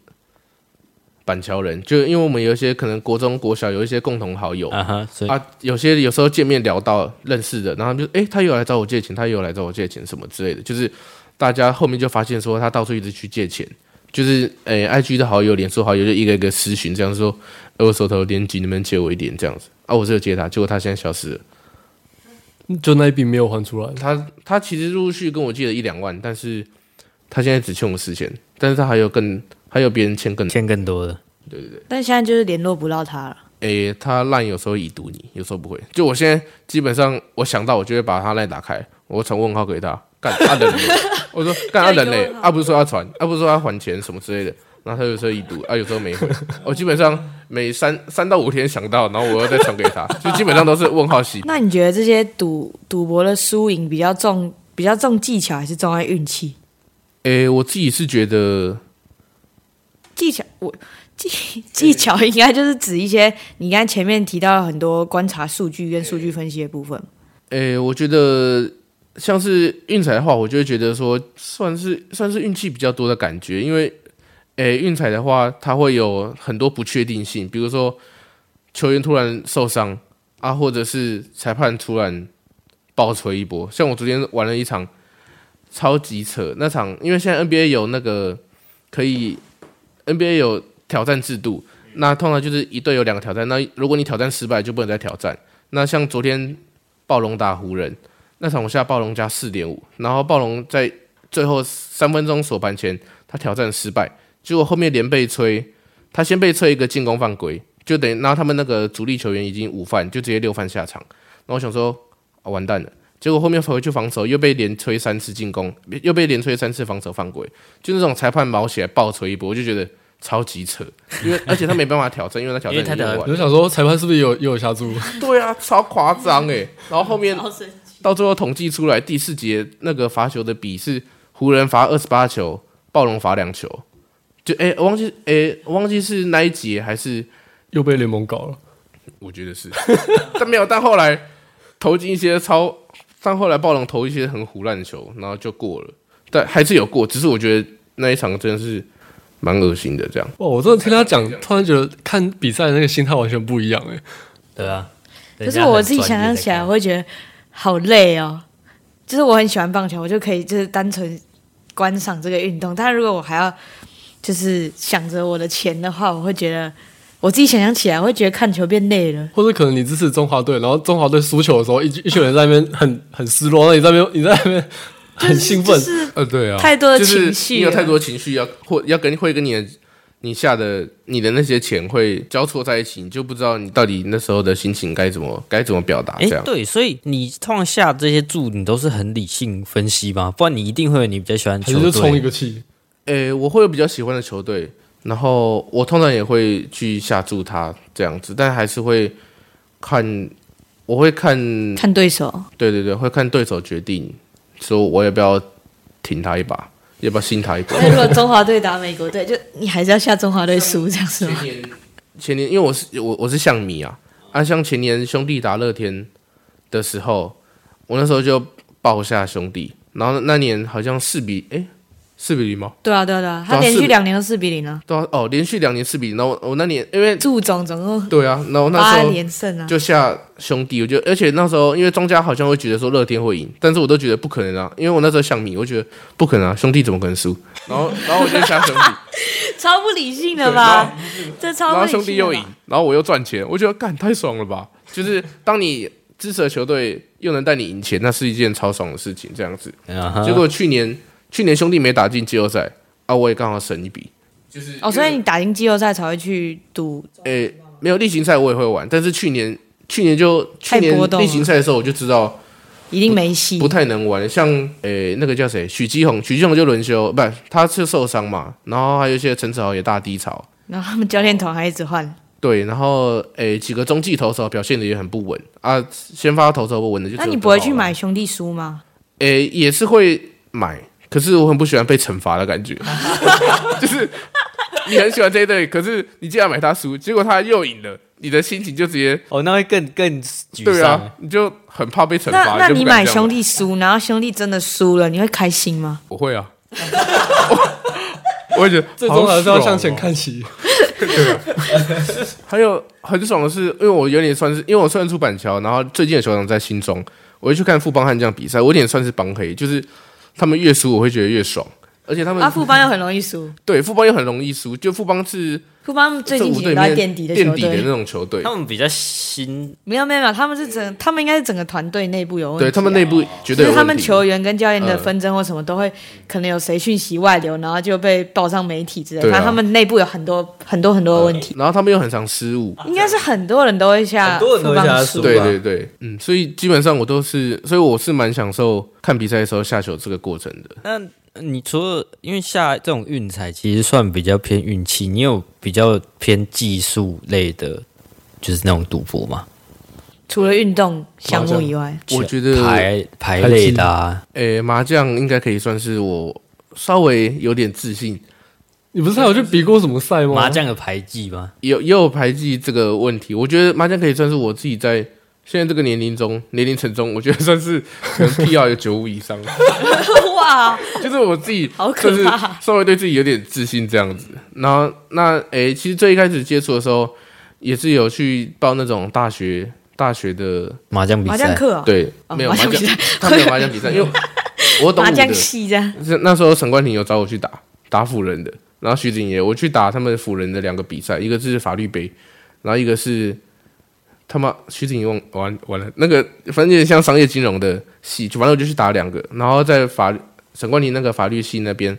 板桥人，就因为我们有一些可能国中、国小有一些共同好友啊，啊，有些有时候见面聊到认识的，然后就哎、欸，他又来找我借钱，他又来找我借钱什么之类的，就是大家后面就发现说他到处一直去借钱，就是哎、欸、IG 的好友、脸书好友就一个一个私讯这样说，我手头有点紧，能不能借我一点这样子啊？我只有借他，结果他现在消失了，就那一笔没有还出来。他他其实陆续跟我借了一两万，但是他现在只欠我四千，但是他还有更。还有别人欠更欠更多的，对对对。但现在就是联络不到他了。诶、欸，他烂有时候已读你，有时候不会。就我现在基本上，我想到我就会把他烂打开，我传问号给他，干他人嘞。我说干他人嘞，啊不是说要传，啊不是说要还钱什么之类的。然后他有时候已读，啊有时候没回。我基本上每三三到五天想到，然后我要再传给他，就基本上都是问号系。那你觉得这些赌赌博的输赢比较重，比较重技巧还是重在运气？诶、欸，我自己是觉得。技巧，我 技技巧应该就是指一些你刚才前面提到很多观察数据跟数据分析的部分。诶、欸，我觉得像是运彩的话，我就会觉得说算是算是运气比较多的感觉，因为诶运彩的话，它会有很多不确定性，比如说球员突然受伤啊，或者是裁判突然爆锤一波。像我昨天玩了一场超级扯那场，因为现在 NBA 有那个。可以 NBA 有挑战制度，那通常就是一队有两个挑战，那如果你挑战失败就不能再挑战。那像昨天暴龙打湖人那场我下暴龙加四点五，然后暴龙在最后三分钟锁盘前他挑战失败，结果后面连被吹，他先被吹一个进攻犯规，就等于然后他们那个主力球员已经五犯，就直接六犯下场。然后我想说啊完蛋了。结果后面回去防守，又被连吹三次进攻，又被连吹三次防守犯规，就那种裁判毛起来爆吹一波，我就觉得超级扯。因为 而且他没办法挑战，因为他挑战太难。我就想说，裁判是不是有又有下注？对啊，超夸张哎。然后后面到最后统计出来，第四节那个罚球的比是湖人罚二十八球，暴龙罚两球。就哎，我忘记哎，我忘记是那一节还是又被联盟搞了？我觉得是，但没有。但后来投进一些超。但后来暴龙投一些很胡乱的球，然后就过了，但还是有过。只是我觉得那一场真的是蛮恶心的，这样。哦，我真的听他讲，突然觉得看比赛的那个心态完全不一样哎。对啊，可是我自己想象起来，我会觉得好累哦。就是我很喜欢棒球，我就可以就是单纯观赏这个运动。但如果我还要就是想着我的钱的话，我会觉得。我自己想象起来，我会觉得看球变累了。或者可能你支持中华队，然后中华队输球的时候，一一群人在那边很很失落，那你在那边你在那边 很兴奋，就是、呃，对啊，太多的情绪，你有太多的情绪要或要跟会跟你的你下的你的那些钱会交错在一起，你就不知道你到底那时候的心情该怎么该怎么表达。这样、欸、对，所以你通常下这些注，你都是很理性分析吗？不然你一定会有你比较喜欢球队，就充一个气。诶、欸，我会有比较喜欢的球队。然后我通常也会去下注他这样子，但还是会看，我会看看对手，对对对，会看对手决定，说我要不要挺他一把，要不要信他一把。那如果中华队打美国队，就你还是要下中华队输这样是吗？前年，前年因为我是我我是象迷啊，啊像前年兄弟打乐天的时候，我那时候就抱下兄弟，然后那年好像四比哎。四比零吗？对啊，对啊，对啊，他连续两年都四比零啊。对啊，哦，连续两年四比零。然后我那年因为祝总总共对啊，然后那时候八连胜啊，就下兄弟。我觉得，而且那时候因为庄家好像会觉得说乐天会赢，但是我都觉得不可能啊，因为我那时候想米，我觉得不可能啊，兄弟怎么可能输？然后，然后我就下兄弟，超不理性的吧？这超不理性。然后兄弟又赢，然后我又赚钱，我觉得干太爽了吧？就是当你支持的球队又能带你赢钱，那是一件超爽的事情。这样子，结果去年。去年兄弟没打进季后赛啊，我也刚好省一笔，就是哦，所以你打进季后赛才会去赌？诶、欸，没有例行赛我也会玩，但是去年去年就去年例行赛的时候我就知道一定没戏，不太能玩。像诶、欸、那个叫谁许基宏，许基宏就轮休，不是他是受伤嘛，然后还有一些陈子豪也大低潮，然后他们教练团还一直换，对，然后诶、欸、几个中继投手表现的也很不稳啊，先发投手不稳的就，那你不会去买兄弟书吗？诶、欸，也是会买。可是我很不喜欢被惩罚的感觉，就是你很喜欢这一队，可是你竟然买他输，结果他又赢了，你的心情就直接哦，那会更更沮丧。对啊，你就很怕被惩罚。那那你买兄弟输，然后兄弟真的输了，你会开心吗？我会啊，我也觉得最终还是要向前看齐。对啊，还有很爽的是，因为我有点算是，因为我算出板桥，然后最近的球场在新庄，我会去看富邦悍将比赛，我有点算是帮黑，就是。他们越输，我会觉得越爽，而且他们啊，富邦又很容易输，对，富邦又很容易输，就富邦是富邦最近几年在垫底的垫底的那种球队，他们比较新，没有没有没有，他们是整，他们应该是整个团队内部有问题，对他们内部绝对有问题，他们球员跟教练的纷争或什么都会可能有谁讯息外流，然后就被报上媒体之类的，他们内部有很多很多很多的问题，然后他们又很常失误，应该是很多人都会下，很多人都会下输，对对对，嗯，所以基本上我都是，所以我是蛮享受看比赛的时候下球这个过程的。那你除了因为下这种运彩，其实算比较偏运气，你有比较偏技术类的，就是那种赌博吗？除了运动项目以外，我觉得牌牌类的、啊，诶、欸，麻将应该可以算是我稍微有点自信。你不是还有去比过什么赛吗？麻将的牌技吗？有也有牌技这个问题，我觉得麻将可以算是我自己在。现在这个年龄中，年龄层中，我觉得算是可能 PR 有九五以上。哇！就是我自己，好可怕，稍微对自己有点自信这样子。然后那诶、欸，其实最一开始接触的时候，也是有去报那种大学大学的麻将比赛课、哦。对，没有麻将，他没有麻将比赛，因为我懂麻将系这样。是那时候陈冠廷有找我去打打辅仁的，然后徐景也，我去打他们辅仁的两个比赛，一个是法律杯，然后一个是他妈徐子莹忘完完了，那个反正有点像商业金融的戏，就反正我就去打两个，然后在法沈冠廷那个法律系那边，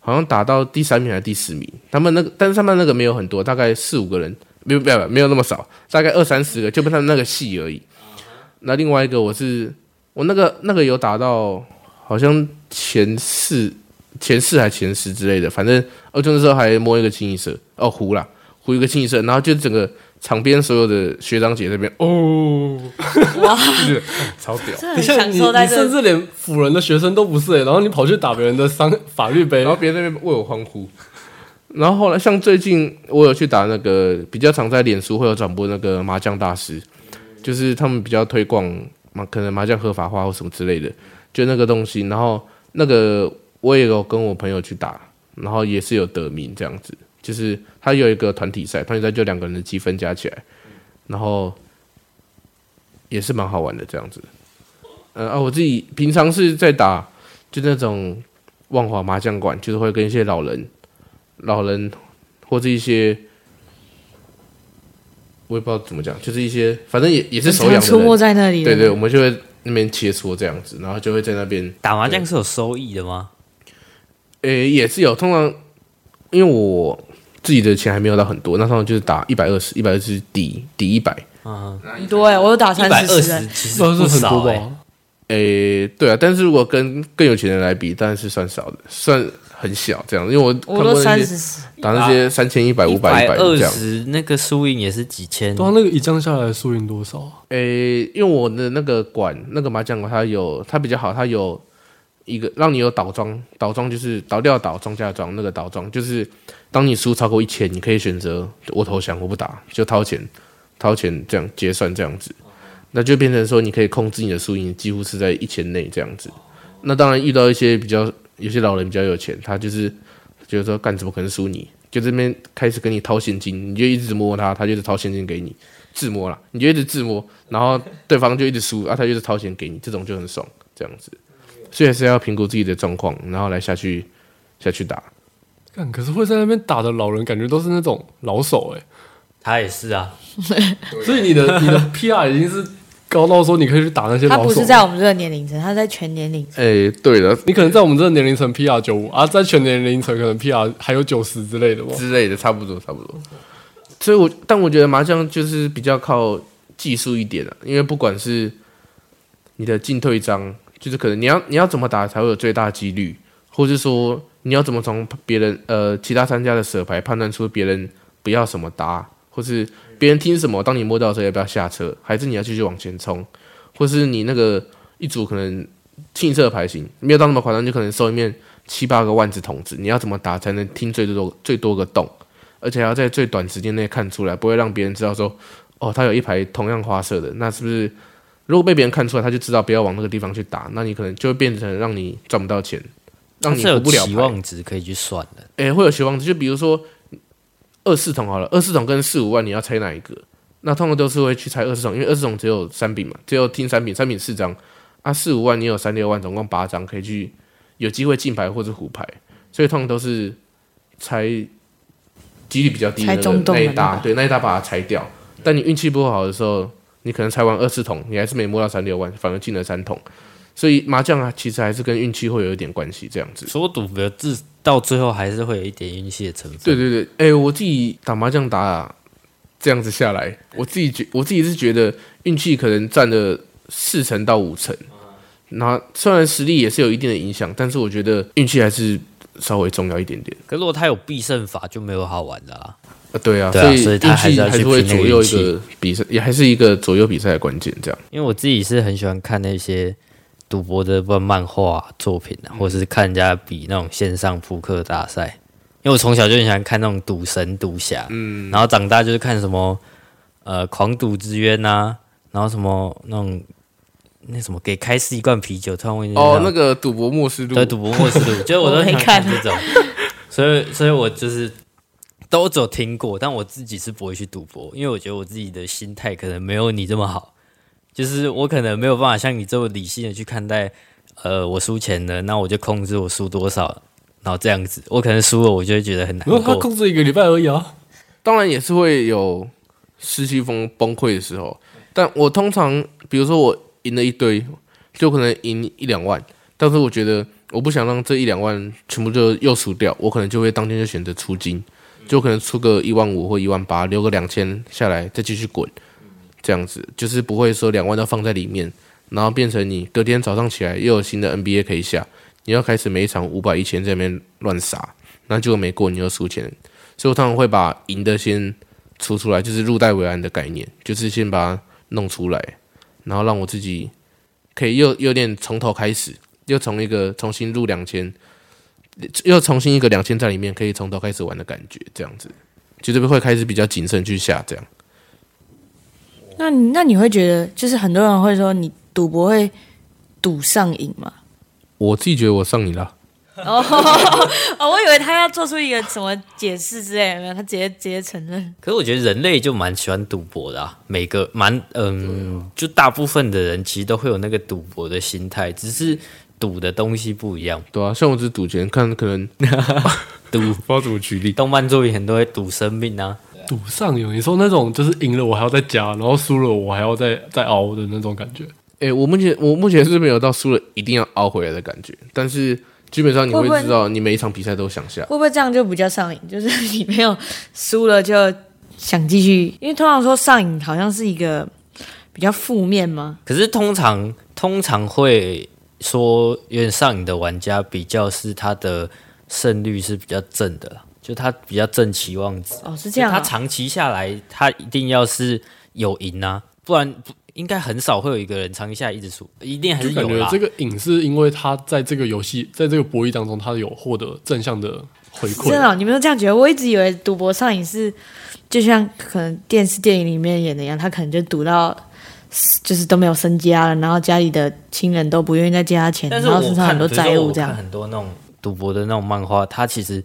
好像打到第三名还是第四名，他们那个但是他们那个没有很多，大概四五个人，没有没有没有那么少，大概二三十个，就他们那个系而已。那另外一个我是我那个那个有打到好像前四。前四还前十之类的，反正二中的时候还摸一个清一色哦，胡了胡一个清一色，然后就整个场边所有的学长姐那边哦，哇，超屌！你像你，你甚至连辅仁的学生都不是哎，然后你跑去打别人的商 法律杯，然后别人那边为我欢呼。然后后来像最近我有去打那个比较常在脸书会有转播那个麻将大师，就是他们比较推广麻可能麻将合法化或什么之类的，就那个东西，然后那个。我也有跟我朋友去打，然后也是有得名这样子，就是他有一个团体赛，团体赛就两个人的积分加起来，然后也是蛮好玩的这样子。呃啊，我自己平常是在打，就那种万华麻将馆，就是会跟一些老人、老人或者一些，我也不知道怎么讲，就是一些反正也也是手养的人出没在那里，对对，我们就会那边切磋这样子，然后就会在那边打麻将是有收益的吗？诶、欸，也是有，通常因为我自己的钱还没有到很多，那通常就是打一百二十，一百二十抵抵一百，啊，对，我有打三十，其实不是很多吧？诶、欸，对啊，但是如果跟更有钱的人来比，当然是算少的，算很小这样，因为我我都三十，打那些三千一百五百一百二十，那个输赢也是几千，对啊，那个一将下来输赢多少？诶、欸，因为我的那个馆，那个麻将馆，它有它比较好，它有。一个让你有倒庄，倒庄就是倒掉倒庄家庄，那个倒庄就是当你输超过一千，你可以选择我投降，我不打，就掏钱，掏钱这样结算这样子，那就变成说你可以控制你的输赢，几乎是在一千内这样子。那当然遇到一些比较有些老人比较有钱，他就是就是说干怎么可能输你？就这边开始跟你掏现金，你就一直摸他，他就是掏现金给你自摸了，你就一直自摸，然后对方就一直输 啊，他就是掏钱给你，这种就很爽这样子。所以还是要评估自己的状况，然后来下去下去打。看，可是会在那边打的老人，感觉都是那种老手哎。他也是啊，所以你的你的 PR 已经是高到说你可以去打那些老手。他不是在我们这个年龄层，他在全年龄层。哎、欸，对的，你可能在我们这个年龄层 PR 九五啊，在全年龄层可能 PR 还有九十之类的吧？之类的，差不多差不多。所以我，我但我觉得麻将就是比较靠技术一点啊，因为不管是你的进退张。就是可能你要你要怎么打才会有最大几率，或是说你要怎么从别人呃其他商家的舍牌判断出别人不要什么搭，或是别人听什么，当你摸到的时候要不要下车，还是你要继续往前冲，或是你那个一组可能清一色牌型没有到那么夸张，就可能收一面七八个万字筒子，你要怎么打才能听最多最多个洞，而且要在最短时间内看出来，不会让别人知道说哦他有一排同样花色的，那是不是？如果被别人看出来，他就知道不要往那个地方去打，那你可能就会变成让你赚不到钱，让你活不了。有期望值可以去算的，诶、欸，会有期望值，就比如说二四筒好了，二四筒跟四五万，你要猜哪一个？那通常都是会去猜二四筒，因为二四筒只有三饼嘛，只有听三饼，三饼四张啊，四五万你有三六万，总共八张可以去有机会进牌或者胡牌，所以通常都是猜几率比较低的那一大，对，那一大把它拆掉。但你运气不好的时候。你可能拆完二四筒，你还是没摸到三六万，反而进了三筒，所以麻将啊，其实还是跟运气会有一点关系，这样子。所赌的至到最后还是会有一点运气的成分。对对对，哎、欸，我自己打麻将打、啊、这样子下来，我自己觉我自己是觉得运气可能占了四成到五成，那虽然实力也是有一定的影响，但是我觉得运气还是稍微重要一点点。可如果他有必胜法，就没有好玩的啦。啊，对啊，对啊，所以他还是还是会左右一个比赛，也还是一个左右比赛的关键。这样，因为我自己是很喜欢看那些赌博的，漫漫画作品啊，或者是看人家比那种线上扑克大赛。因为我从小就很喜欢看那种赌神、赌侠，嗯，然后长大就是看什么呃《狂赌之渊》呐，然后什么那种那什么给开司一罐啤酒，突然问哦，那个《赌博默示录》，对，《赌博默示录》，就我都很看这种，所以，所以我就是。都只有听过，但我自己是不会去赌博，因为我觉得我自己的心态可能没有你这么好，就是我可能没有办法像你这么理性的去看待，呃，我输钱了，那我就控制我输多少，然后这样子，我可能输了，我就会觉得很难过。他控制一个礼拜而已啊，当然也是会有失去风崩溃的时候，但我通常比如说我赢了一堆，就可能赢一两万，但是我觉得我不想让这一两万全部就又输掉，我可能就会当天就选择出金，就可能出个一万五或一万八，留个两千下来再继续滚，这样子就是不会说两万都放在里面，然后变成你隔天早上起来又有新的 NBA 可以下。你要开始每一场五百、一千在那边乱撒，那结果没过，你又输钱。所以我通常会把赢的先出出来，就是入袋为安的概念，就是先把它弄出来，然后让我自己可以又有点从头开始，又从一个重新入两千，又重新一个两千在里面可以从头开始玩的感觉，这样子，就这边会开始比较谨慎去下这样。那那你会觉得，就是很多人会说你赌博会赌上瘾吗？我自己觉得我上瘾了。哦，我以为他要做出一个什么解释之类的，他直接直接承认。可是我觉得人类就蛮喜欢赌博的啊，每个蛮嗯，就大部分的人其实都会有那个赌博的心态，只是赌的东西不一样。对啊，像我只赌钱，看可能赌，不知道怎么举例。动漫作品很多会赌生命啊，赌上瘾。你说那种就是赢了我还要再加，然后输了我还要再再熬的那种感觉。诶、欸，我目前我目前是没有到输了一定要熬回来的感觉，但是基本上你会知道，你每一场比赛都想下。会不会这样就比较上瘾？就是你没有输了就想继续，因为通常说上瘾好像是一个比较负面吗？可是通常通常会说有点上瘾的玩家，比较是他的胜率是比较正的，就他比较正期望值。哦，是这样、啊。他长期下来，他一定要是有赢啊，不然不。应该很少会有一个人长期下来一直输，一定还是有啦。这个赢是因为他在这个游戏，在这个博弈当中，他有获得正向的回馈。真的、哦，你们都这样觉得？我一直以为赌博上瘾是就像可能电视电影里面演的一样，他可能就赌到就是都没有身家了，然后家里的亲人都不愿意再借他钱，然后身上很多债务这样。很多那种赌博的那种漫画，他其实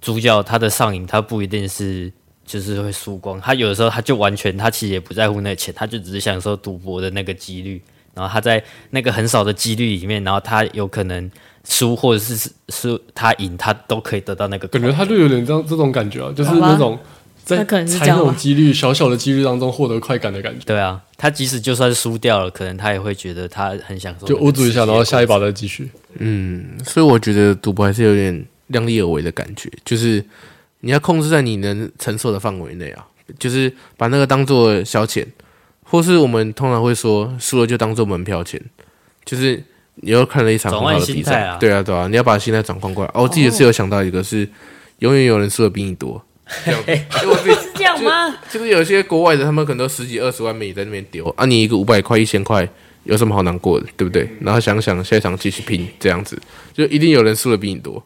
主角他的上瘾，他不一定是。就是会输光，他有的时候他就完全，他其实也不在乎那个钱，他就只是享受赌博的那个几率。然后他在那个很少的几率里面，然后他有可能输或者是输他赢，他都可以得到那个。感觉他就有点这样这种感觉啊，就是那种在猜那种几率小小的几率当中获得快感的感觉。对啊，他即使就算输掉了，可能他也会觉得他很享受。就捂住一下，然后下一把再继续。嗯，所以我觉得赌博还是有点量力而为的感觉，就是。你要控制在你能承受的范围内啊，就是把那个当做消遣，或是我们通常会说输了就当做门票钱，就是你又看了一场很好的比赛，啊对啊对啊，你要把心态转换过来。哦，我自己也是有想到一个是，是永远有人输的比你多，这样我自己是这样吗？就，就是有些国外的，他们可能都十几二十万美在那边丢，啊，你一个五百块一千块，有什么好难过的，对不对？然后想想下一场继续拼，这样子就一定有人输的比你多。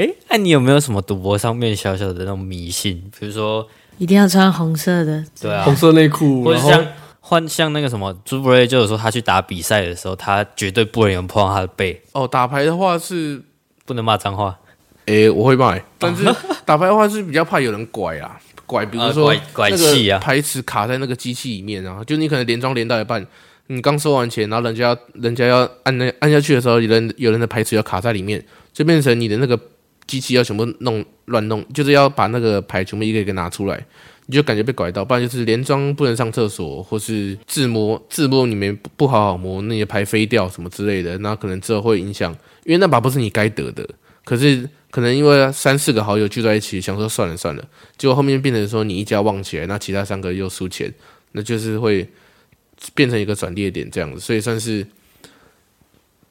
哎，那、啊、你有没有什么赌博上面小小的那种迷信？比如说，一定要穿红色的，对啊，红色内裤，或者像换像那个什么朱布瑞，就有说他去打比赛的时候，他绝对不能有人碰到他的背。哦，打牌的话是不能骂脏话。哎，我会骂，但是 打牌的话是比较怕有人拐啊，拐，比如说、呃、拐拐气啊，牌池卡在那个机器里面啊，就你可能连庄连到一半，你刚收完钱，然后人家要人家要按那按下去的时候，有人有人的牌池要卡在里面，就变成你的那个。机器要全部弄乱弄，就是要把那个牌全部一个一个拿出来，你就感觉被拐到，不然就是连庄不能上厕所，或是自摸自摸里面不好好摸，那些牌飞掉什么之类的，那可能之后会影响，因为那把不是你该得的，可是可能因为三四个好友聚在一起，想说算了算了，结果后面变成说你一家旺起来，那其他三个又输钱，那就是会变成一个转捩点这样子，所以算是。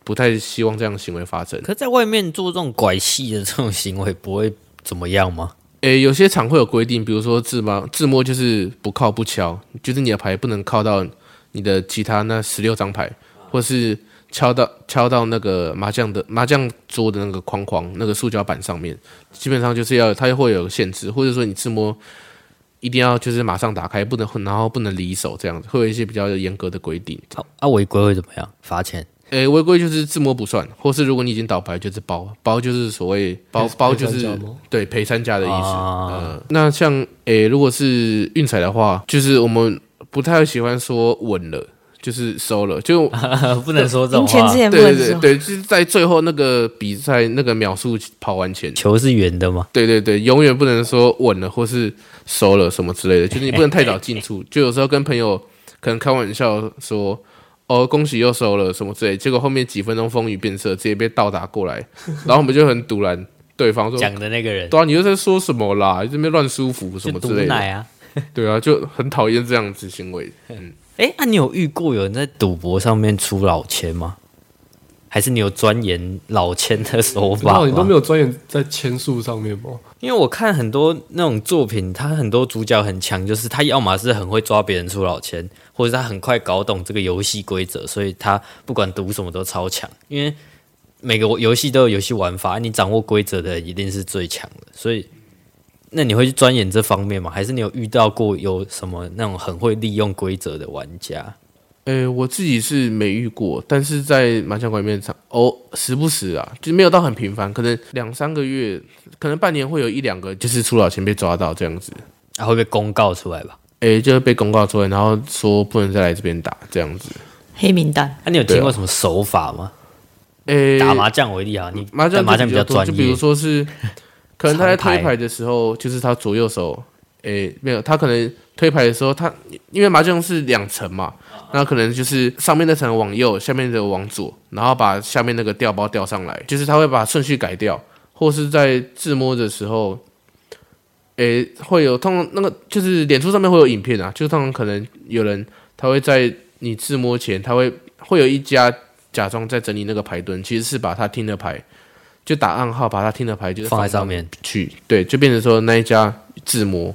不太希望这样的行为发生。可在外面做这种拐戏的这种行为，不会怎么样吗？诶、欸，有些场会有规定，比如说自摸，自摸就是不靠不敲，就是你的牌不能靠到你的其他那十六张牌，或是敲到敲到那个麻将的麻将桌的那个框框，那个塑胶板上面，基本上就是要它会有限制，或者说你自摸一定要就是马上打开，不能然后不能离手这样子，会有一些比较严格的规定。好，啊，违规会怎么样？罚钱？诶，违规就是自摸不算，或是如果你已经倒牌，就是包包，就是所谓包包，就是对赔三家的意思。啊、呃，那像诶，如果是运彩的话，就是我们不太喜欢说稳了，就就是收了，就 不能说这种话。对对对对，就是在最后那个比赛那个秒数跑完前，球是圆的嘛？对对对，永远不能说稳了或是收了什么之类的，就是你不能太早进出。就有时候跟朋友可能开玩笑说：“哦，恭喜又收了什么之类。”结果后面几分钟风雨变色，直接被倒打过来，然后我们就很堵拦对方说：“讲的那个人，对啊，你又在说什么啦？这边乱舒服什么之类的啊？”对啊，就很讨厌这样子行为。嗯。哎，那、啊、你有遇过有人在赌博上面出老千吗？还是你有钻研老千的手法？你都没有钻研在千数上面吗？因为我看很多那种作品，他很多主角很强，就是他要么是很会抓别人出老千，或者他很快搞懂这个游戏规则，所以他不管赌什么都超强。因为每个游戏都有游戏玩法，你掌握规则的一定是最强的，所以。那你会去钻研这方面吗？还是你有遇到过有什么那种很会利用规则的玩家？诶、欸，我自己是没遇过，但是在麻将馆里面场哦，时不时啊，就没有到很频繁，可能两三个月，可能半年会有一两个，就是出老千被抓到这样子，啊，会被公告出来吧？诶、欸，就是被公告出来，然后说不能再来这边打这样子，黑名单。那、啊、你有听过什么手法吗？诶、欸，打麻将为例啊，你麻将麻将比较专业，就比如说是。可能他在推牌的时候，就是他左右手，诶、欸，没有，他可能推牌的时候，他因为麻将是两层嘛，那可能就是上面那层往右，下面的往左，然后把下面那个调包调上来，就是他会把顺序改掉，或是在自摸的时候，诶、欸，会有通常那个就是脸书上面会有影片啊，就通常可能有人他会在你自摸前，他会会有一家假装在整理那个牌墩，其实是把他听的牌。就打暗号，把他听的牌就是放在上面去，对，就变成说那一家自摸，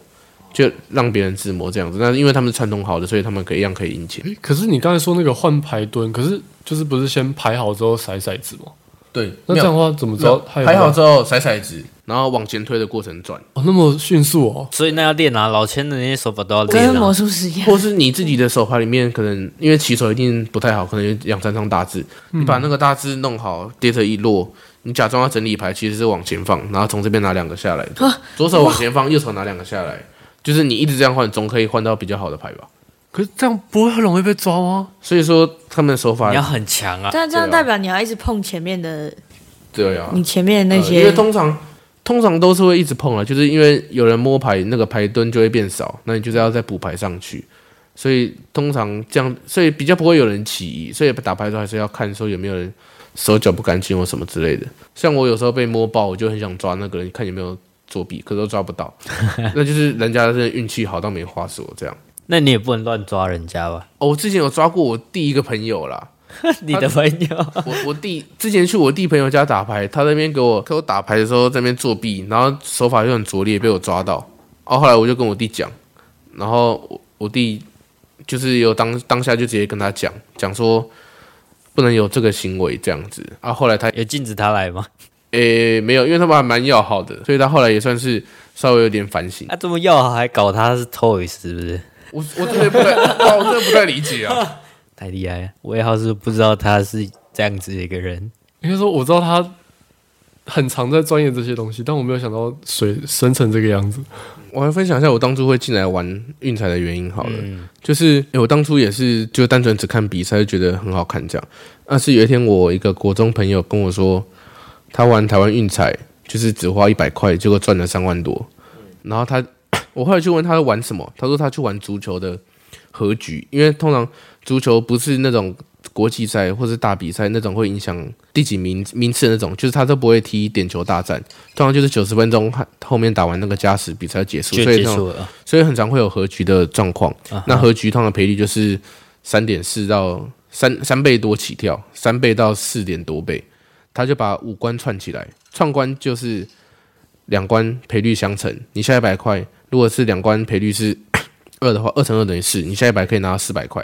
就让别人自摸这样子。那因为他们是串通好的，所以他们可以一样可以赢钱。可是你刚才说那个换牌蹲，可是就是不是先排好之后骰骰子吗？对，那这样的话怎么知道排好之后骰骰子，然后往前推的过程转？哦，那么迅速哦。所以那要练啊，老千的那些手法都要练啊。跟魔术师一样。或是你自己的手牌里面，可能因为起手一定不太好，可能有两三张大字，嗯、你把那个大字弄好，跌着一落。你假装要整理牌，其实是往前放，然后从这边拿两个下来，左手往前放，右手拿两个下来，就是你一直这样换，总可以换到比较好的牌吧？可是这样不会很容易被抓吗？所以说他们的手法你要很强啊，但这样代表你要一直碰前面的，对啊，你前面的那些，因为通常通常都是会一直碰啊，就是因为有人摸牌，那个牌墩就会变少，那你就是要再补牌上去，所以通常这样，所以比较不会有人起疑，所以打牌的时候还是要看说有没有人。手脚不干净或什么之类的，像我有时候被摸爆，我就很想抓那个人，看有没有作弊，可是都抓不到，那就是人家是运气好到没话说这样。那你也不能乱抓人家吧？哦，我之前有抓过我第一个朋友啦，你的朋友？我我弟之前去我弟朋友家打牌，他那边给我给我打牌的时候在那边作弊，然后手法又很拙劣，被我抓到。哦后后来我就跟我弟讲，然后我我弟就是有当当下就直接跟他讲讲说。不能有这个行为这样子啊！后来他有禁止他来吗？诶，没有，因为他们还蛮要好的，所以他后来也算是稍微有点反省。他、啊、这么要好还搞他是 Toys 是不是？我我真的不太，我真的不太理解啊！太厉害了，我也好是不知道他是这样子的一个人。应该说我知道他很常在钻研这些东西，但我没有想到水深成这个样子。我来分享一下我当初会进来玩运彩的原因好了，嗯、就是我当初也是就单纯只看比赛就觉得很好看这样。但是有一天我一个国中朋友跟我说，他玩台湾运彩就是只花一百块，结果赚了三万多。然后他 我后来就问他玩什么，他说他去玩足球的和局，因为通常足球不是那种。国际赛或是大比赛那种会影响第几名名次的那种，就是他都不会踢点球大战，通常就是九十分钟后面打完那个加时比赛结束，所以所以很常会有和局的状况。Uh huh. 那和局通常赔率就是三点四到三三倍多起跳，三倍到四点多倍，他就把五关串起来，串关就是两关赔率相乘，你下一百块，如果是两关赔率是 二的话，二乘二等于四，你下一百可以拿到四百块。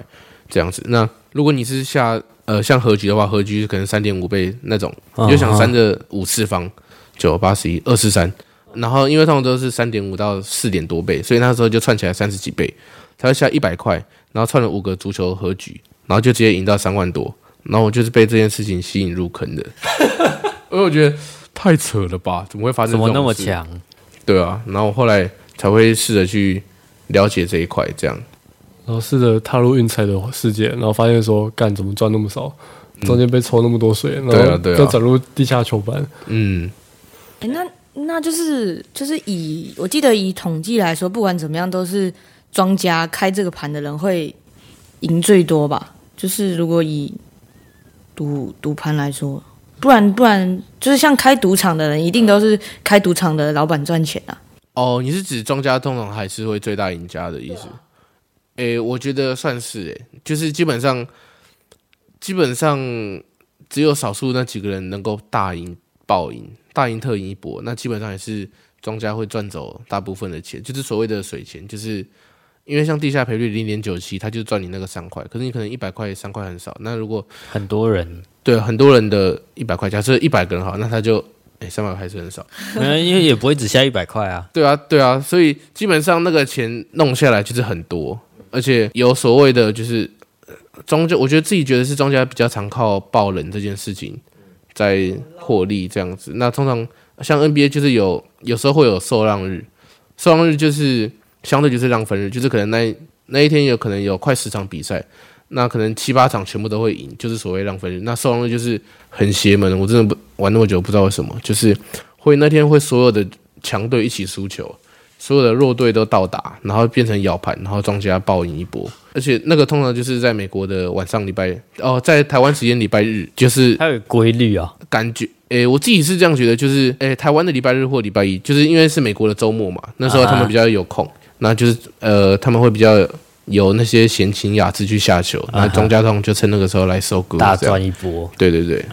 这样子，那如果你是下呃像和局的话，和局可能三点五倍那种，你就想三的五次方，九八十一二四三，然后因为他们都是三点五到四点多倍，所以那时候就串起来三十几倍，他就下一百块，然后串了五个足球和局，然后就直接赢到三万多，然后我就是被这件事情吸引入坑的，因为我觉得太扯了吧，怎么会发生这种事？怎么那么强？对啊，然后我后来才会试着去了解这一块，这样。然后试着踏入运彩的世界，然后发现说，干怎么赚那么少？中间被抽那么多水，然后再转入地下球班。嗯，哎、欸，那那就是就是以我记得以统计来说，不管怎么样，都是庄家开这个盘的人会赢最多吧？就是如果以赌赌盘来说，不然不然就是像开赌场的人，一定都是开赌场的老板赚钱啊。哦，你是指庄家通常还是会最大赢家的意思？哎、欸，我觉得算是诶、欸，就是基本上。基本上只有少数那几个人能够大赢爆赢、大赢特赢一波，那基本上也是庄家会赚走大部分的钱，就是所谓的水钱。就是因为像地下赔率零点九七，他就赚你那个三块，可是你可能一百块三块很少。那如果很多人对很多人的一百块，假设一百个人好，那他就哎三百块还是很少，因为也不会只下一百块啊。对啊，对啊，所以基本上那个钱弄下来就是很多，而且有所谓的就是。庄家，我觉得自己觉得是庄家比较常靠爆冷这件事情在获利这样子。那通常像 NBA 就是有有时候会有受让日，受让日就是相对就是让分日，就是可能那那一天有可能有快十场比赛，那可能七八场全部都会赢，就是所谓让分日。那受让日就是很邪门，我真的不玩那么久不知道为什么，就是会那天会所有的强队一起输球。所有的弱队都到达，然后变成咬盘，然后庄家暴赢一波。而且那个通常就是在美国的晚上礼拜哦，在台湾时间礼拜日，就是它有规律啊。感觉诶，我自己是这样觉得，就是诶，台湾的礼拜日或礼拜一，就是因为是美国的周末嘛，那时候他们比较有空，那、啊、就是呃他们会比较有那些闲情雅致去下球，那庄家通就趁那个时候来收割，大赚一波。对对对。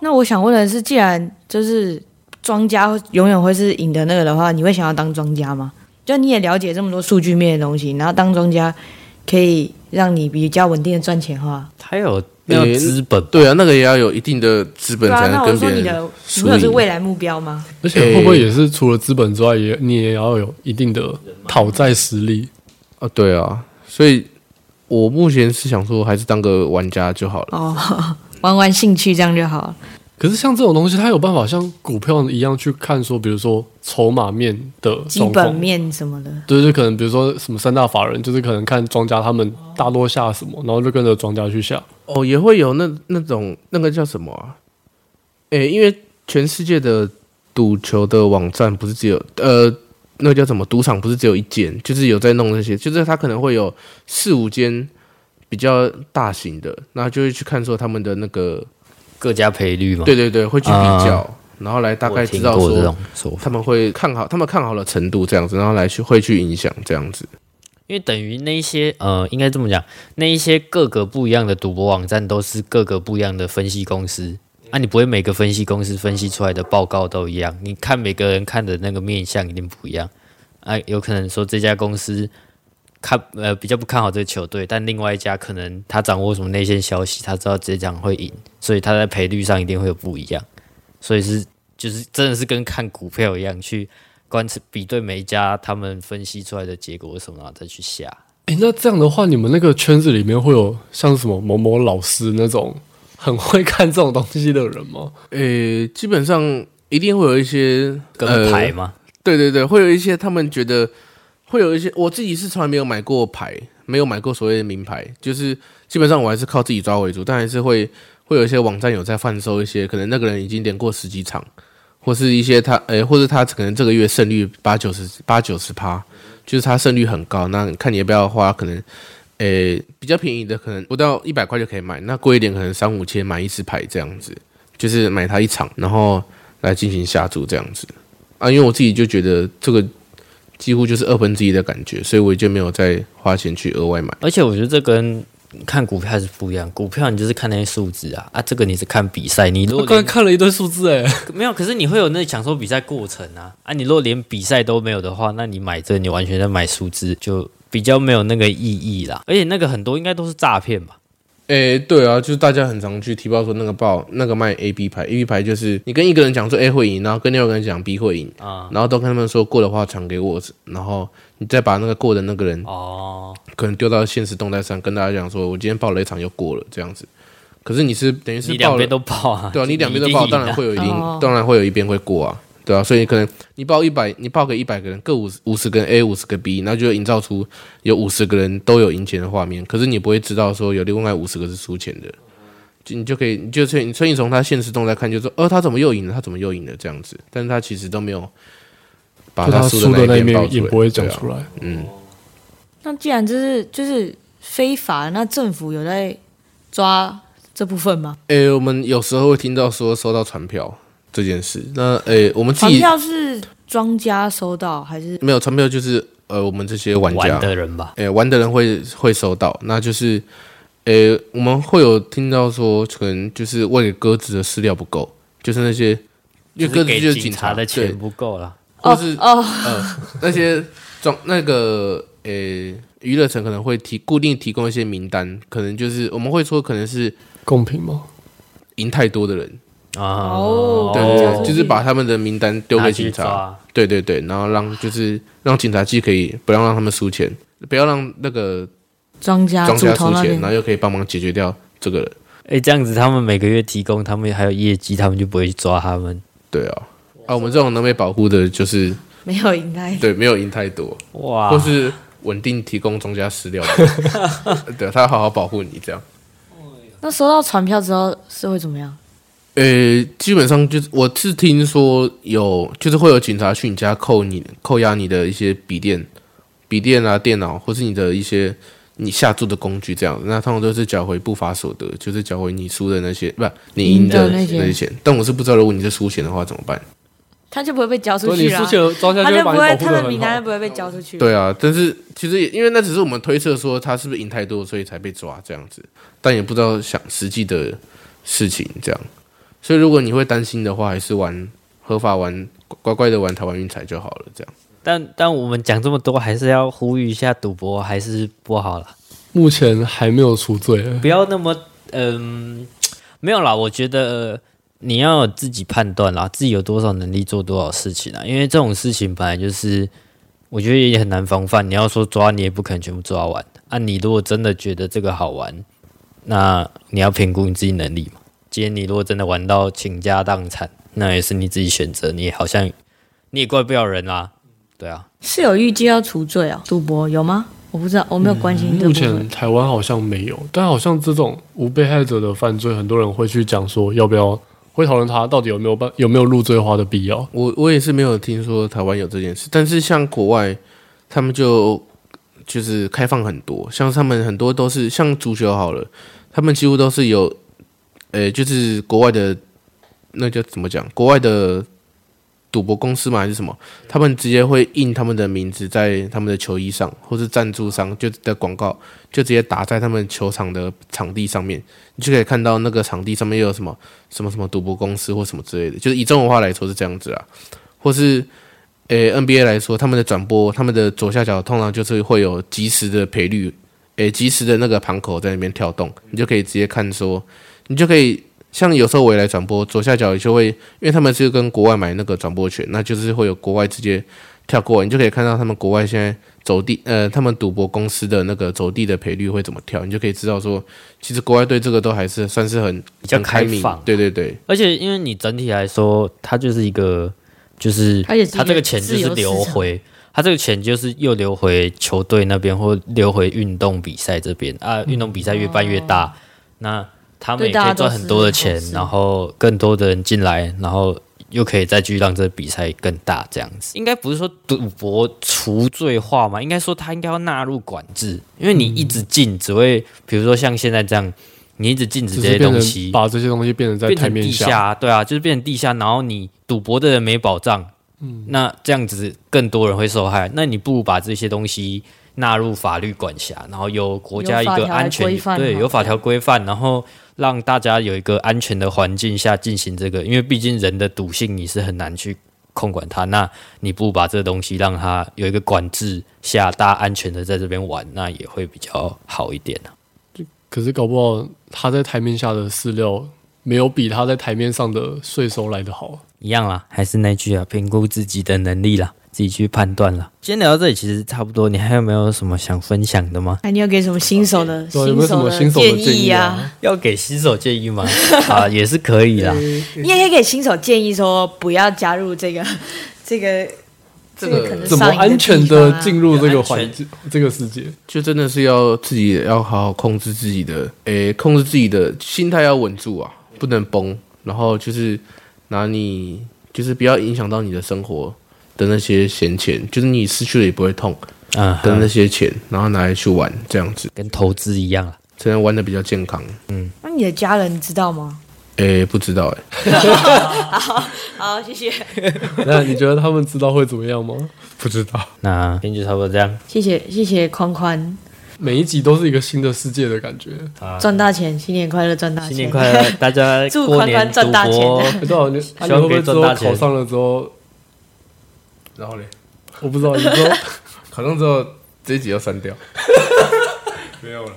那我想问的是，既然就是。庄家永远会是赢的那个的话，你会想要当庄家吗？就你也了解这么多数据面的东西，然后当庄家可以让你比较稳定的赚钱的话，他有没有资本？对啊，那个也要有一定的资本才能跟别人输赢。那我说你的，你有是未来目标吗？而且会不会也是除了资本之外，也你也要有一定的讨债实力啊？对啊，所以我目前是想说，还是当个玩家就好了。哦，玩玩兴趣这样就好了。可是像这种东西，它有办法像股票一样去看，说比如说筹码面的基本面什么的，对，对可能比如说什么三大法人，就是可能看庄家他们大多下什么，然后就跟着庄家去下。哦，也会有那那种那个叫什么啊？诶，因为全世界的赌球的网站不是只有呃，那个叫什么赌场不是只有一间，就是有在弄那些，就是他可能会有四五间比较大型的，那就会去看说他们的那个。各家赔率嘛？对对对，会去比较，呃、然后来大概知道说他们会看好，他们看好的程度这样子，然后来去会去影响这样子。因为等于那一些呃，应该这么讲，那一些各个不一样的赌博网站都是各个不一样的分析公司啊，你不会每个分析公司分析出来的报告都一样，你看每个人看的那个面相一定不一样啊，有可能说这家公司。看呃比较不看好这个球队，但另外一家可能他掌握什么内线消息，他知道这场会赢，所以他在赔率上一定会有不一样。所以是就是真的是跟看股票一样，去观察比对每一家他们分析出来的结果什么，然后再去下。诶、欸，那这样的话，你们那个圈子里面会有像什么某某老师那种很会看这种东西的人吗？诶、欸，基本上一定会有一些跟牌吗？对对对，会有一些他们觉得。会有一些，我自己是从来没有买过牌，没有买过所谓的名牌，就是基本上我还是靠自己抓为主，但还是会会有一些网站有在贩售一些，可能那个人已经连过十几场，或是一些他，诶，或者他可能这个月胜率八九十八九十趴，就是他胜率很高，那看你要不要花，可能，诶，比较便宜的可能不到一百块就可以买，那贵一点可能三五千买一次牌这样子，就是买他一场，然后来进行下注这样子，啊，因为我自己就觉得这个。几乎就是二分之一的感觉，所以我就没有再花钱去额外买。而且我觉得这跟看股票还是不一样，股票你就是看那些数字啊，啊，这个你是看比赛。你如果刚才看了一堆数字，哎，没有，可是你会有那享受比赛过程啊，啊，你如果连比赛都没有的话，那你买这你完全在买数字，就比较没有那个意义啦。而且那个很多应该都是诈骗吧。诶、欸，对啊，就是大家很常去提报说那个报那个卖 A B 牌，A B 牌就是你跟一个人讲说 A 会赢，然后跟另外一个人讲 B 会赢啊，然后都跟他们说过的话传给我，然后你再把那个过的那个人哦，可能丢到现实动态上跟大家讲说，我今天报了一场又过了这样子。可是你是等于是报两边都报啊，对啊，你两边都报，当然会有一定，当然会有一边会过啊，对啊，所以可能你报一百，你报给一百个人，各五五十个 A，五十个 B，那就营造出有五十个人都有赢钱的画面。可是你不会知道说有另外五十个是输钱的，就你就可以，你就所以所以从他现实动态看，就说，哦，他怎么又赢了？他怎么又赢了？这样子，但是他其实都没有把他输的那一面也不会讲出来。嗯，那既然这是就是非法，那政府有在抓这部分吗？诶、欸，我们有时候会听到说收到传票。这件事，那诶、欸，我们自己传票是庄家收到还是没有传票？就是呃，我们这些玩家玩的人吧，诶、欸，玩的人会会收到。那就是诶、欸，我们会有听到说，可能就是为了鸽子的饲料不够，就是那些因为鸽子就是警察的钱不够了，或是哦呃那些装那个诶娱乐城可能会提固定提供一些名单，可能就是我们会说可能是公平吗？赢太多的人。哦，对对对，就是把他们的名单丢给警察，对对对，然后让就是让警察既可以不要让他们输钱，不要让那个庄家庄家输钱，然后又可以帮忙解决掉这个人。哎，这样子他们每个月提供，他们还有业绩，他们就不会去抓他们。对啊，啊，我们这种能被保护的，就是没有赢。太对，没有赢太多。哇，或是稳定提供庄家饲料，对，他要好好保护你这样。那收到传票之后是会怎么样？呃、欸，基本上就是我是听说有，就是会有警察去你家扣你扣押你的一些笔电、笔电啊、电脑，或是你的一些你下注的工具这样。那通常都是缴回不法所得，就是缴回你输的那些，不你赢的那些钱。但我是不知道，如果你是输钱的话怎么办？他就不会被交出去了。他就不会，他的名单就不会被交出去。对啊，但是其实也因为那只是我们推测说他是不是赢太多，所以才被抓这样子，但也不知道想实际的事情这样。所以，如果你会担心的话，还是玩合法玩，乖乖的玩台湾运彩就好了。这样。但但我们讲这么多，还是要呼吁一下，赌博还是不好了。目前还没有除罪，不要那么嗯，没有啦。我觉得你要有自己判断啦，自己有多少能力做多少事情啊。因为这种事情本来就是，我觉得也很难防范。你要说抓，你也不可能全部抓完。啊，你如果真的觉得这个好玩，那你要评估你自己能力嘛。今天你如果真的玩到倾家荡产，那也是你自己选择，你好像你也怪不了人啊。对啊，是有预计要除罪啊？赌博有吗？我不知道，我没有关心、嗯。目前台湾好像没有，但好像这种无被害者的犯罪，很多人会去讲说，要不要会讨论他到底有没有办有没有入罪化的必要。我我也是没有听说台湾有这件事，但是像国外，他们就就是开放很多，像他们很多都是像足球好了，他们几乎都是有。呃、就是国外的，那叫怎么讲？国外的赌博公司嘛，还是什么？他们直接会印他们的名字在他们的球衣上，或是赞助商就的广告，就直接打在他们球场的场地上面，你就可以看到那个场地上面又有什么什么什么赌博公司或什么之类的。就是以中文化来说是这样子啊，或是呃、NBA 来说，他们的转播，他们的左下角通常就是会有即时的赔率，诶，即时的那个盘口在那边跳动，你就可以直接看说。你就可以像有时候我也来转播，左下角就会，因为他们是跟国外买那个转播权，那就是会有国外直接跳过，你就可以看到他们国外现在走地，呃，他们赌博公司的那个走地的赔率会怎么跳，你就可以知道说，其实国外对这个都还是算是很比较开放，对对对。而且因为你整体来说，它就是一个，就是它这个钱就是流回，它这个钱就是又流回球队那边或流回运动比赛这边啊，运动比赛越办越大，哦、那。他们也可以赚很多的钱，然后更多的人进来，然后又可以再继续让这个比赛更大，这样子。应该不是说赌博除罪化嘛？应该说他应该要纳入管制，因为你一直禁，只会比如说像现在这样，你一直禁止这些东西，把这些东西变成在台面下，地下，对啊，就是变成地下，然后你赌博的人没保障，嗯，那这样子更多人会受害。那你不如把这些东西纳入法律管辖，然后有国家一个安全，对，有法条规范，然后。让大家有一个安全的环境下进行这个，因为毕竟人的赌性你是很难去控管它。那你不把这个东西让它有一个管制下，大家安全的在这边玩，那也会比较好一点呢、啊。可是搞不好他在台面下的饲料没有比他在台面上的税收来得好。一样啦，还是那句啊，评估自己的能力啦。自己去判断了。今天聊到这里其实差不多，你还有没有什么想分享的吗？哎，你要给什么新手的有没有什么新手的建议啊？要给新手建议吗？啊，也是可以啦。你也可以给新手建议说，不要加入这个这个。这个可能怎么安全的进入这个环境、这个世界，就真的是要自己要好好控制自己的，诶，控制自己的心态要稳住啊，不能崩。然后就是拿你，就是不要影响到你的生活的那些闲钱，就是你失去了也不会痛啊的那些钱，然后拿来去玩，这样子跟投资一样啊，才能玩的比较健康。嗯，那你的家人知道吗？诶，不知道诶。好，好，谢谢。那你觉得他们知道会怎么样吗？不知道。那今天就差不多这样。谢谢，谢谢宽宽。每一集都是一个新的世界的感觉。赚大钱，新年快乐，赚大钱。新年快乐，大家 祝宽宽赚大钱。多少年？希望可以赚大钱。考上了之后，然后嘞，我不知道。你说 考上之后这一集要删掉。没有了。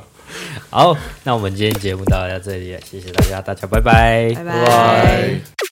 好，那我们今天节目到这里，谢谢大家，大家拜拜，拜拜。